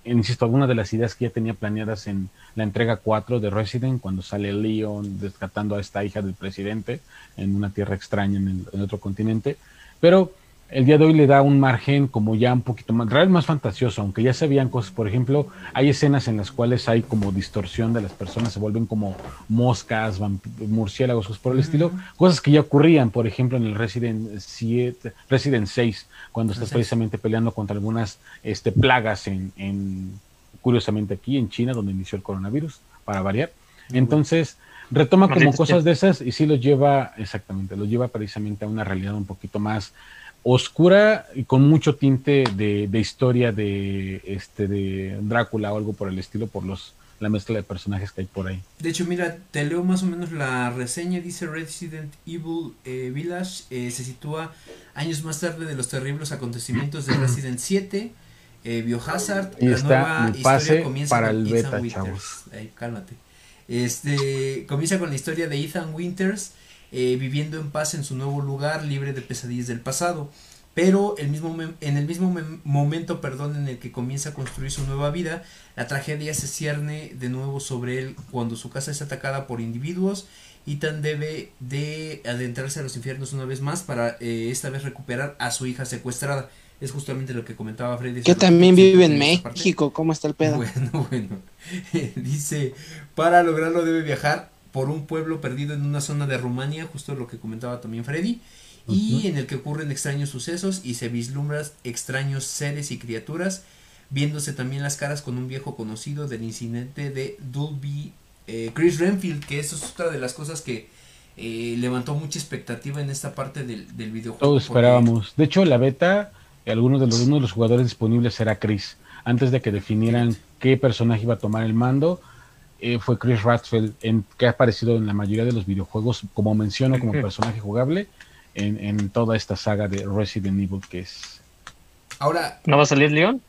insisto, algunas de las ideas que ya tenía planeadas en la entrega 4 de Resident, cuando sale Leon rescatando a esta hija del presidente en una tierra extraña en, otro continente. Pero el día de hoy le da un margen como ya un poquito más, real más fantasioso, aunque ya se veían cosas, por ejemplo, hay escenas en las cuales hay como distorsión de las personas, se vuelven como moscas, murciélagos, cosas por el estilo, cosas que ya ocurrían, por ejemplo, en el Resident 7, Resident 6, cuando estás precisamente peleando contra algunas este, plagas en, en, curiosamente aquí en China, donde inició el coronavirus, para variar. Entonces, retoma como cosas de esas y sí los lleva, exactamente, los lleva precisamente a una realidad un poquito más oscura y con mucho tinte de, historia de este de Drácula o algo por el estilo por los la mezcla de personajes que hay por ahí. De hecho, mira, te leo más o menos la reseña, dice Resident Evil eh, Village, eh, se sitúa años más tarde de los terribles acontecimientos de Resident 7, eh, Biohazard, y la nueva historia comienza para el beta, Winters. cálmate. Este, comienza con la historia de Ethan Winters, eh, viviendo en paz en su nuevo lugar, libre de pesadillas del pasado. Pero el mismo en el mismo momento perdón, en el que comienza a construir su nueva vida, la tragedia se cierne de nuevo sobre él cuando su casa es atacada por individuos Ethan debe de adentrarse a los infiernos una vez más para eh, esta vez recuperar a su hija secuestrada. Es justamente lo que comentaba Freddy. Que también vive en México, ¿cómo está el pedo? Bueno, (laughs) bueno. (laughs) Dice, para lograrlo debe viajar por un pueblo perdido en una zona de Rumania, justo lo que comentaba también Freddy, y en el que ocurren extraños sucesos y se vislumbran extraños seres y criaturas, viéndose también las caras con un viejo conocido del incidente de Dolby eh, Chris Renfield, que eso es otra de las cosas que eh, levantó mucha expectativa en esta parte del, videojuego. Todos esperábamos. De hecho, la beta, algunos de los, uno de los jugadores disponibles era Chris. Antes de que definieran qué personaje iba a tomar el mando, eh, fue Chris Radfield, en, que ha aparecido en la mayoría de los videojuegos, como menciono, como (laughs) personaje jugable en, en toda esta saga de Resident Evil que es. Ahora. ¿No va a salir Leon?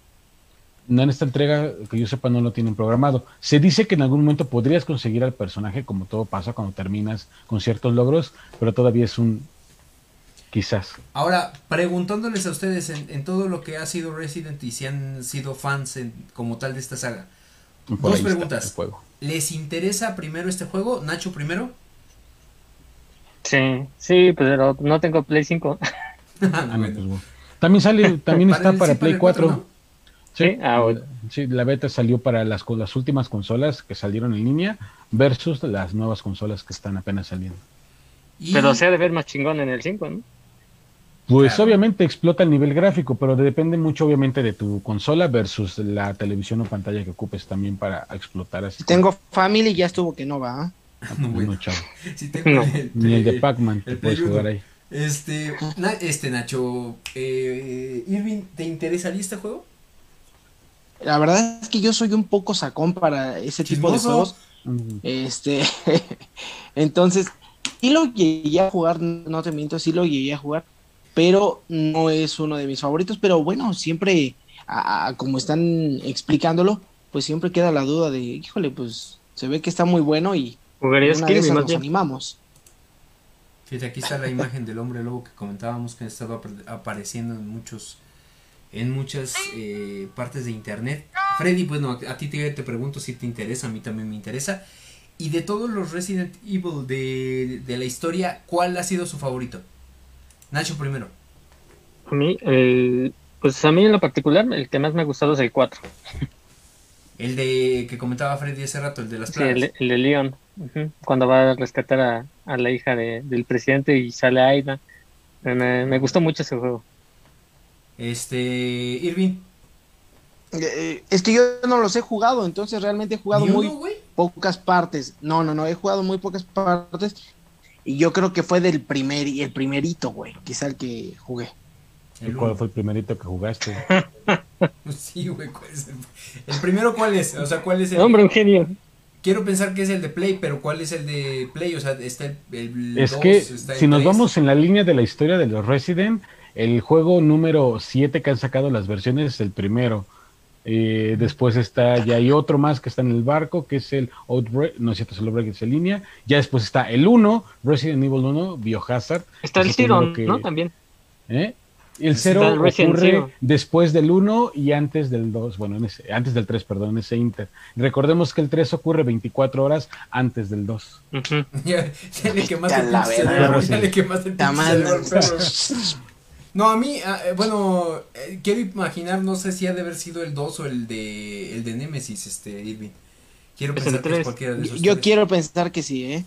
no en esta entrega, que yo sepa, no lo tienen programado. Se dice que en algún momento podrías conseguir al personaje, como todo pasa cuando terminas con ciertos logros, pero todavía es un quizás. Ahora, preguntándoles a ustedes en, todo lo que ha sido Resident y si han sido fans como tal de esta saga. Dos preguntas. ¿Les interesa primero este juego? Nacho primero. Sí, sí, pero no tengo Play 5. (laughs) Ah, pues, también sale, (laughs) también está para, Play 4. Ah, sí, la beta salió para las, las últimas consolas que salieron en línea versus las nuevas consolas que están apenas saliendo. Pero se ha de ver más chingón en el 5, ¿no? Pues obviamente explota el nivel gráfico, pero depende mucho obviamente de tu consola versus la televisión o pantalla que ocupes también para explotar así. Tengo Family ya estuvo que no va. Ah, (laughs) no, bueno. chavo. (laughs) Ni el de Pac-Man te puedes jugar ahí. Este, este Nacho, eh, Irving, ¿te interesaría este juego? La verdad es que yo soy un poco sacón para ese tipo de juegos. Este, (laughs) entonces, sí lo llegué a jugar, no te miento, sí lo llegué a jugar, pero no es uno de mis favoritos. Pero bueno, siempre, como están explicándolo, pues siempre queda la duda de, híjole, pues se ve que está muy bueno y una vez nos animamos. Fíjate, aquí está la imagen del hombre lobo que comentábamos que estaba apareciendo en muchos en muchas eh, partes de internet. Freddy, bueno, a, ti te, pregunto si te interesa, a mí también me interesa. Y de todos los Resident Evil de, la historia, ¿cuál ha sido su favorito? Nacho primero. A mí, pues a mí en lo particular, el que más me ha gustado es el 4. El de que comentaba Freddy hace rato, el de las sí, el, de Leon. Cuando va a rescatar a, la hija del presidente y sale Aida. me gustó mucho ese juego. Este, Irving. Eh, eh, es que yo no los he jugado, entonces realmente he jugado muy pocas partes. No, no, no, he jugado muy pocas partes. Y yo creo que fue del primer, y el primerito, güey, quizá el que jugué. ¿Y ¿Cuál fue el primerito que jugaste? (laughs) sí, güey, ¿cuál es el... primero cuál es? O sea, ¿cuál es el...? Hombre, un genio. Quiero pensar que es el de Play, pero ¿cuál es el de Play? O sea, está el... es que si nos vamos en la línea de la historia de los Resident, el juego número 7 que han sacado las versiones es el primero. Eh, después está, ya hay otro más que está en el barco, que es el Outbreak, no es cierto, es el Outbreak es en línea. Ya después está el 1, Resident Evil 1, Biohazard. Está el 0, ¿no? También. ¿Eh? El 0 ocurre después del 1 y antes del 2, bueno, en ese, antes del 3, perdón, en ese inter. Recordemos que el 3 ocurre 24 horas antes del 2. (laughs) ya, le quemaste el ya le quemaste el no, a mí, ah, eh, bueno, eh, quiero imaginar, no sé si ha de haber sido el 2 o el de, el de Nemesis, este, Irving. Quiero pensar que es cualquiera de esos Yo quiero pensar que sí, ¿eh?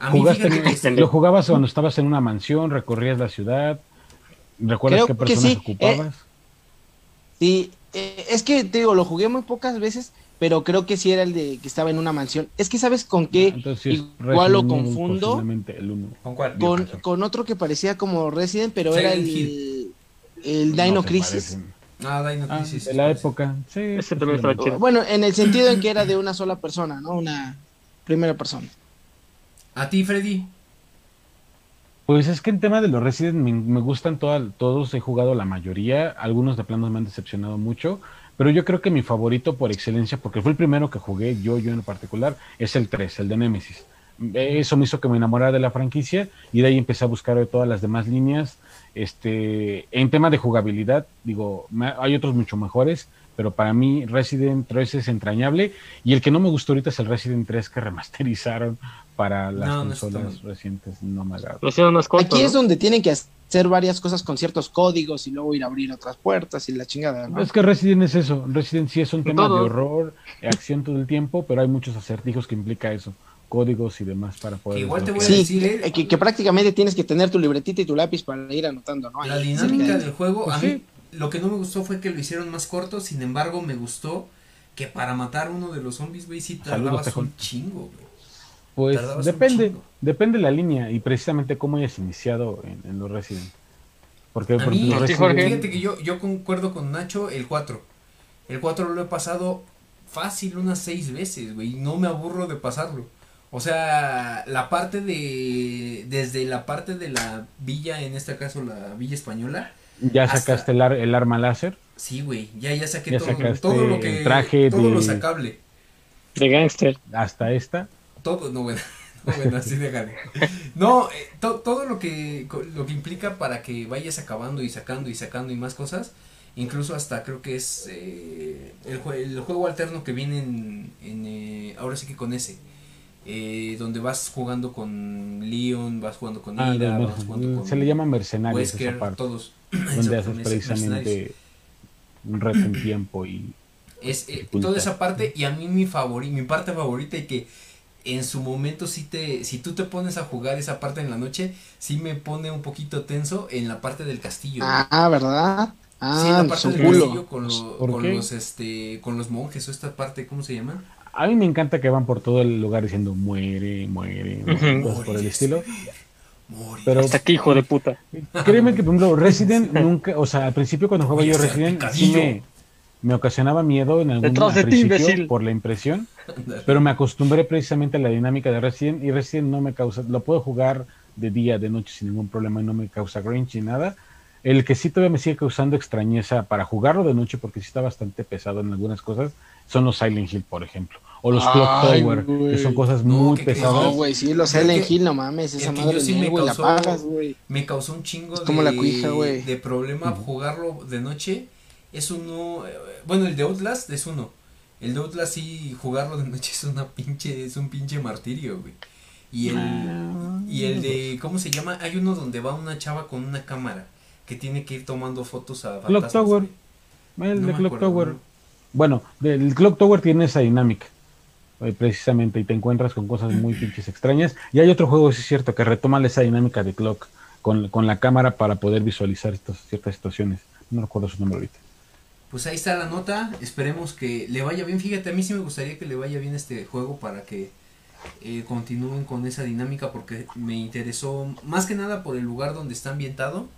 A mí, ¿Jugaste, ¿Lo jugabas cuando estabas en una mansión, recorrías la ciudad? ¿Recuerdas qué personas ocupabas? sí, eh, es que, te digo, lo jugué muy pocas veces, pero creo que sí era el de que estaba en una mansión. Es que sabes con qué igual lo confundo. ¿Con cuál? Con, otro que parecía como Resident, pero era el, el Dino Crisis. Ah, Dino ah, Crisis. de la época. Sí. Bueno, en el sentido en que era de una sola persona, ¿no? Una primera persona. ¿A ti, Freddy? Pues es que en tema de los Resident me, gustan todos, he jugado la mayoría, algunos de plano me han decepcionado mucho, pero yo creo que mi favorito por excelencia, porque fue el primero que jugué, yo, yo en particular, es el 3, el de Nemesis. Eso me hizo que me enamorara de la franquicia y de ahí empecé a buscar todas las demás líneas. Este, en tema de jugabilidad, digo, hay otros mucho mejores, pero para mí Resident 3 es entrañable y el que no me gustó ahorita es el Resident 3 que remasterizaron para las consolas recientes, no me agrada. Aquí es donde tienen que hacer varias cosas con ciertos códigos y luego ir a abrir otras puertas y la chingada. Es que Resident es eso, Resident sí es un tema de horror, acción todo el tiempo, pero hay muchos acertijos que implica eso códigos y demás para poder. Igual te voy a decir, ¿eh? que, prácticamente tienes que tener tu libretita y tu lápiz para ir anotando, ¿no? La dinámica del juego, a pues mí lo que no me gustó fue que lo hicieron más corto, sin embargo me gustó que para matar uno de los zombies, güey, sí tardabas un chingo, güey. Pues depende, depende la línea y precisamente cómo hayas iniciado en, los Resident. Porque por ejemplo, fíjate que yo, yo concuerdo con Nacho el 4. El 4 lo he pasado fácil unas 6 veces, güey, y no me aburro de pasarlo. O sea, la parte de. Desde la parte de la villa, en este caso la villa española. ¿Ya sacaste el, el, arma láser? Sí, güey. Ya, ya saqué todo, todo, lo que. Traje todo lo sacable. De gangster. Hasta esta. Todo, no, bueno. (laughs) No, bueno, así déjale. No, eh, todo lo que, lo que implica para que vayas acabando y sacando y sacando y más cosas. Incluso hasta creo que es eh, el, el, juego alterno que viene en, en eh, ahora sí que con ese eh, donde vas jugando con Leon, vas jugando con ah, Ida, vas jugando con se le llama mercenarios esa parte, todos (clears throat) donde haces precisamente un reto en tiempo y es eh, toda esa parte y a mí mi favorita, mi parte favorita y que en su momento si te si tú te pones a jugar esa parte en la noche sí me pone un poquito tenso en la parte del castillo. Ah, ¿verdad? Ah, sí, la parte del castillo con, con los este con los monjes o esta parte, ¿cómo se llama? A mí me encanta que van por todo el lugar diciendo muere, muere, por el estilo. Pero, Hasta aquí, hijo de puta. Créeme que, por ejemplo, Resident nunca, o sea, al principio cuando jugaba yo Resident, sí me, me, ocasionaba miedo en algún principio por la impresión, pero me acostumbré precisamente a la dinámica de Resident y Resident no me causa, lo puedo jugar de día, de noche sin ningún problema y no me causa grinch ni nada. El que sí todavía me sigue causando extrañeza para jugarlo de noche porque sí está bastante pesado en algunas cosas son los Silent Hill, por ejemplo. O los Clock Tower, que son cosas muy pesadas. No, güey, sí, los Silent Hill, no mames, esa madre sí me causó, la pagas, güey. Me causó un chingo de, la cuija, de problema jugarlo de noche. Es uno, bueno, el de Outlast es uno. El de Outlast sí, jugarlo de noche (laughs) es una pinche, es un pinche martirio, güey. Y el, ah. y el de, ¿cómo se llama? Hay uno donde va una chava con una cámara que tiene que ir tomando fotos a Clock Tower. El de Clock Tower. Bueno, el Clock Tower tiene esa dinámica, eh, precisamente, y te encuentras con cosas muy pinches extrañas. Y hay otro juego, sí es cierto, que retoma esa dinámica de Clock con, con la cámara para poder visualizar estas, ciertas situaciones. No recuerdo su nombre ahorita. Pues ahí está la nota, esperemos que le vaya bien. Fíjate, a mí sí me gustaría que le vaya bien este juego para que eh, continúen con esa dinámica porque me interesó más que nada por el lugar donde está ambientado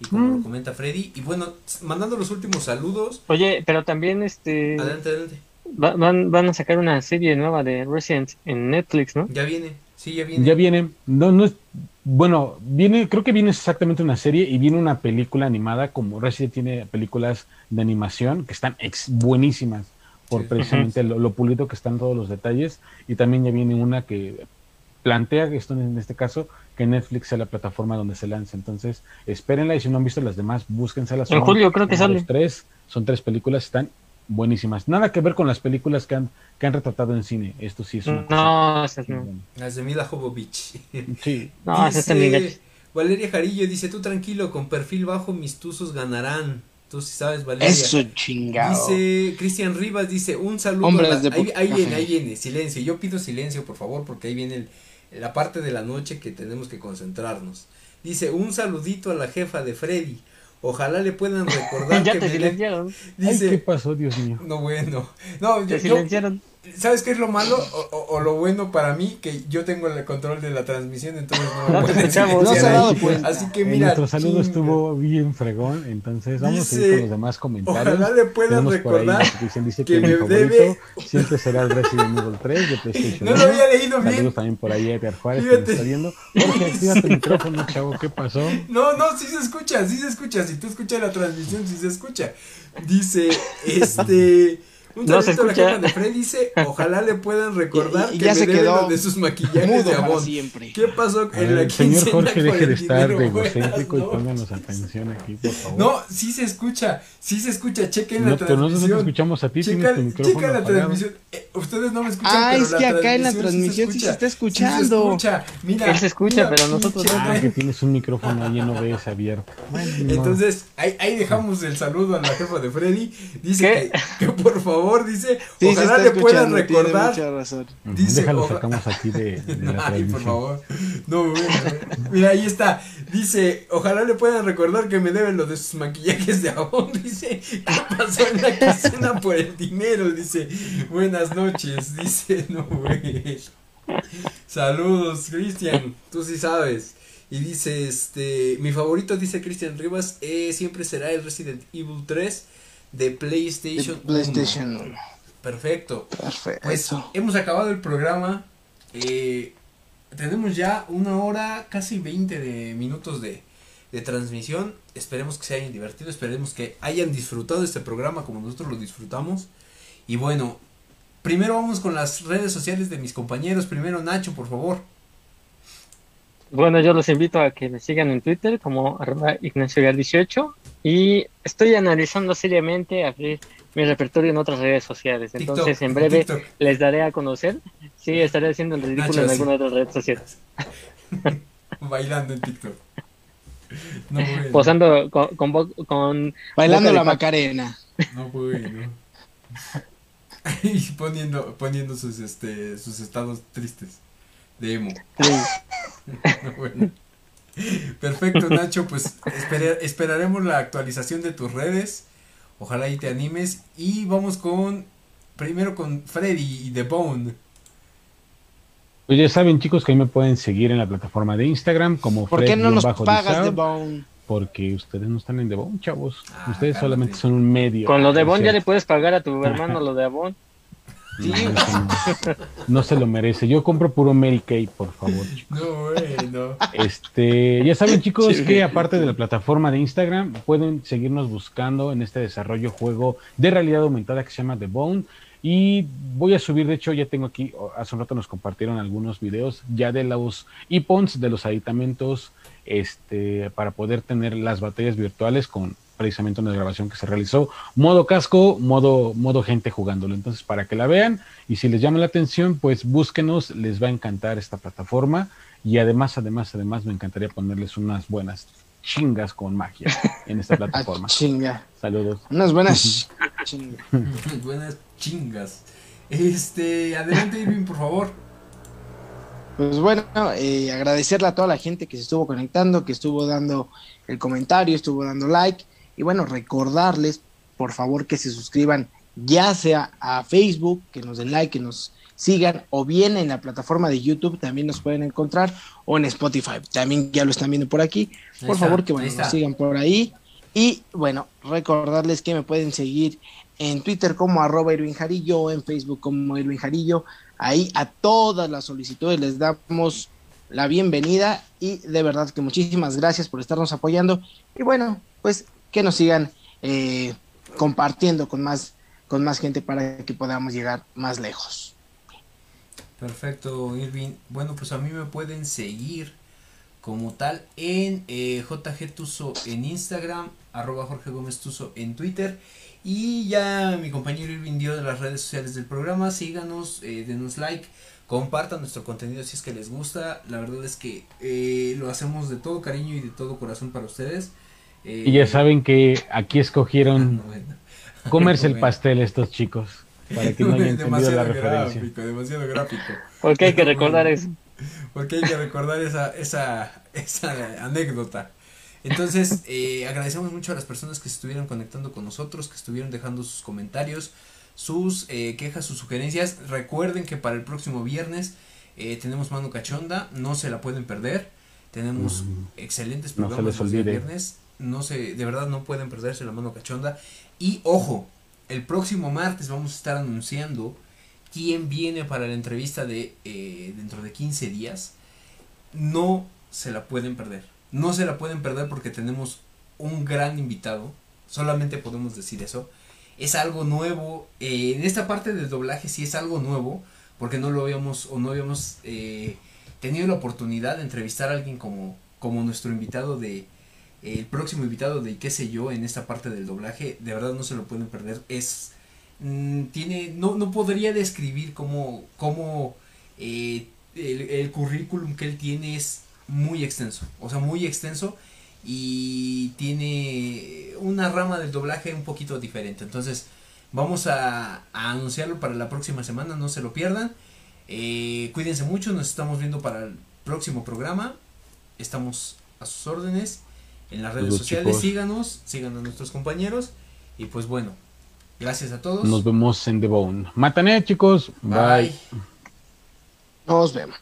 y como lo mm. comenta Freddy. Y bueno, mandando los últimos saludos. Oye, pero también este. Adelante, adelante. van, van a sacar una serie nueva de Resident en Netflix, ¿no? Ya viene, sí, ya viene. Ya viene. No, no es. Bueno, viene, creo que viene exactamente una serie y viene una película animada, como Resident tiene películas de animación que están ex buenísimas por precisamente lo, lo, pulido que están todos los detalles y también ya viene una que plantea esto en este caso que Netflix sea la plataforma donde se lance. Entonces, espérenla y si no han visto las demás, búsquenselas. En julio creo que sale. Tres, son tres películas, están buenísimas. Nada que ver con las películas que han, que han retratado en cine. Esto sí es una No, esas no. Las de Mila Jovovich. (laughs) Sí. no, dice, Valeria Jarillo dice, tú tranquilo, con perfil bajo mis tuzos ganarán. Tú sí sabes, Valeria. Eso chingado. Dice Cristian Rivas, dice, un saludo. ahí, ahí viene, ahí viene, silencio. Yo pido silencio, por favor, porque ahí viene el la parte de la noche que tenemos que concentrarnos. Dice, un saludito a la jefa de Freddy. Ojalá le puedan (laughs) recordar ya que te silenciaron. Dice, ¿qué pasó, Dios mío? No, bueno. No, te silenciaron. ¿Sabes qué es lo malo o, o, lo bueno para mí? Que yo tengo el control de la transmisión, entonces no (laughs) me no, no se ha dado cuenta. Así que mira. Nuestro saludo estuvo bien fregón, entonces vamos a ir con los demás comentarios. Ojalá le puedan recordar dice, que, me debe. Siempre será el Resident Evil 3 de PlayStation. No lo había leído bien. Saludos también por ahí a Edgar Juárez que me está viendo. Jorge, actívate el (laughs) micrófono, chavo, ¿qué pasó? No, no, sí se escucha, sí se escucha. Si tú escuchas la transmisión, sí se escucha. Dice, este. Un saludo a la jefa de Fred dice, ojalá le puedan (laughs) recordar que ya me se quedó de sus maquillajes de Avon. Siempre. ¿Qué pasó en la Señor Jorge, deje de estar de egocéntrico y pónganos atención aquí, por favor. No, sí se escucha, sí se escucha, chequen la transmisión. Pero nosotros escuchamos a ti, Checa, tienes tu micrófono la transmisión. Eh, ustedes no me escuchan, ah, pero es que acá en la transmisión sí se, está escuchando. Sí se escucha, mira. Él se escucha, pero nosotros no. Ah, que tienes un micrófono ahí en OBS abierto. Entonces, ahí, ahí dejamos el saludo a la jefa de Freddy. Dice que, que, por favor, dice, ojalá le puedan recordar. Dice, Déjalo, sacamos aquí de, la (laughs) Ay, por favor. No, mira, ahí está. Dice, ojalá le puedan recordar que me deben lo de sus maquillajes de abón. (laughs) Dice, ¿qué pasó en la quincena por el dinero? Dice, buenas noches. Dice, no, güey. Saludos, Cristian. Tú sí sabes. Y dice, este, mi favorito, dice Cristian Rivas, eh, siempre será el Resident Evil 3 de PlayStation, PlayStation 1. Perfecto. Perfecto. Pues hemos acabado el programa. Eh, tenemos ya una hora, casi 20 de minutos de, de transmisión. Esperemos que se hayan divertido, esperemos que hayan disfrutado este programa como nosotros lo disfrutamos. Y bueno, primero vamos con las redes sociales de mis compañeros. Primero Nacho, por favor. Bueno, yo los invito a que me sigan en Twitter como arroba Ignacio 18 y estoy analizando seriamente abrir mi repertorio en otras redes sociales. Entonces, en breve les daré a conocer. Sí, estaré haciendo el ridículo en alguna otra red social. (laughs) Bailando en TikTok. (laughs) No, Posando con, con, Bailando la Macarena. No, bueno. (laughs) y poniendo, poniendo sus, este, sus estados tristes de emo. Perfecto, Nacho, pues esperaremos la actualización de tus redes. Ojalá y te animes. Y vamos con, primero con Freddy y The Bone. Pues ya saben, chicos, que ahí me pueden seguir en la plataforma de Instagram como ¿Por qué no nos pagas The Bone? Porque ustedes no están en The Bone, chavos. Ah, ustedes solamente son un medio. Con lo de Bone ya le puedes pagar a tu (laughs) hermano lo de Avon. No, se lo merece. Yo compro puro Mary Kay, por favor. No, Este, ya saben, chicos, que aparte de la plataforma de Instagram, pueden seguirnos buscando en este desarrollo juego de realidad aumentada que se llama The Bone. Y voy a subir, de hecho, ya tengo aquí, hace un rato nos compartieron algunos videos ya de los IPONs, de los aditamentos, este, para poder tener las batallas virtuales con precisamente una grabación que se realizó, modo casco, modo, modo gente jugándolo. Entonces, para que la vean y si les llama la atención, pues búsquenos, les va a encantar esta plataforma y además, además, además me encantaría ponerles unas buenas chingas con magia en esta (laughs) plataforma. chinga. Saludos. Unas buenas (laughs) chingas. buenas chingas. Este, adelante Irving, por favor. Pues bueno, eh, agradecerle a toda la gente que se estuvo conectando, que estuvo dando el comentario, estuvo dando like. Y bueno, recordarles, por favor, que se suscriban ya sea a Facebook, que nos den like, que nos sigan, o bien en la plataforma de YouTube también nos pueden encontrar, o en Spotify, también ya lo están viendo por aquí. Por favor, que bueno, nos sigan por ahí. Y bueno, recordarles que me pueden seguir en Twitter como arroba Irving Jarillo, o en Facebook como Irving Jarillo. Ahí a todas las solicitudes les damos la bienvenida y de verdad que muchísimas gracias por estarnos apoyando. Y bueno, pues que nos sigan eh, compartiendo con más, con más gente para que podamos llegar más lejos. Perfecto, Irving. Bueno, pues a mí me pueden seguir como tal en eh, JG Tuso en Instagram, arroba Jorge Gómez Tuso en Twitter. Y ya mi compañero Irving dio de las redes sociales del programa. Síganos, eh, denos like, compartan nuestro contenido si es que les gusta. La verdad es que eh, lo hacemos de todo cariño y de todo corazón para ustedes y ya saben que aquí escogieron (laughs) comerse el pastel estos chicos. Para que no hayan (laughs) entendido la referencia. Gráfico, demasiado gráfico. Porque hay que recordar eso. (laughs) Porque hay que recordar esa, esa, esa anécdota. Entonces, eh, agradecemos mucho a las personas que se estuvieron conectando con nosotros, que estuvieron dejando sus comentarios, sus eh, quejas, sus sugerencias. Recuerden que para el próximo viernes eh, tenemos mano cachonda, no se la pueden perder. Tenemos excelentes programas no se viernes no se, de verdad no pueden perderse la mano cachonda. Y ojo, el próximo martes vamos a estar anunciando quién viene para la entrevista de eh, dentro de 15 días. No se la pueden perder. No se la pueden perder porque tenemos un gran invitado. Solamente podemos decir eso. es algo nuevo. Eh, en esta parte del doblaje sí es algo nuevo, porque no lo habíamos o no habíamos eh, tenido la oportunidad de entrevistar a alguien como, como nuestro invitado de el próximo invitado de qué sé yo en esta parte del doblaje. De verdad no se lo pueden perder. Es mm, tiene no, no podría describir cómo, cómo eh, el, currículum que él tiene es muy extenso, o sea, muy extenso y tiene una rama del doblaje un poquito diferente. Entonces, vamos a, anunciarlo para la próxima semana, no se lo pierdan. Eh, cuídense mucho, nos estamos viendo para el próximo programa. Estamos a sus órdenes en las redes sociales. Síganos, sigan a nuestros compañeros. Y pues bueno, gracias a todos. Nos vemos en The Bone. Matané, chicos. Bye. Nos vemos.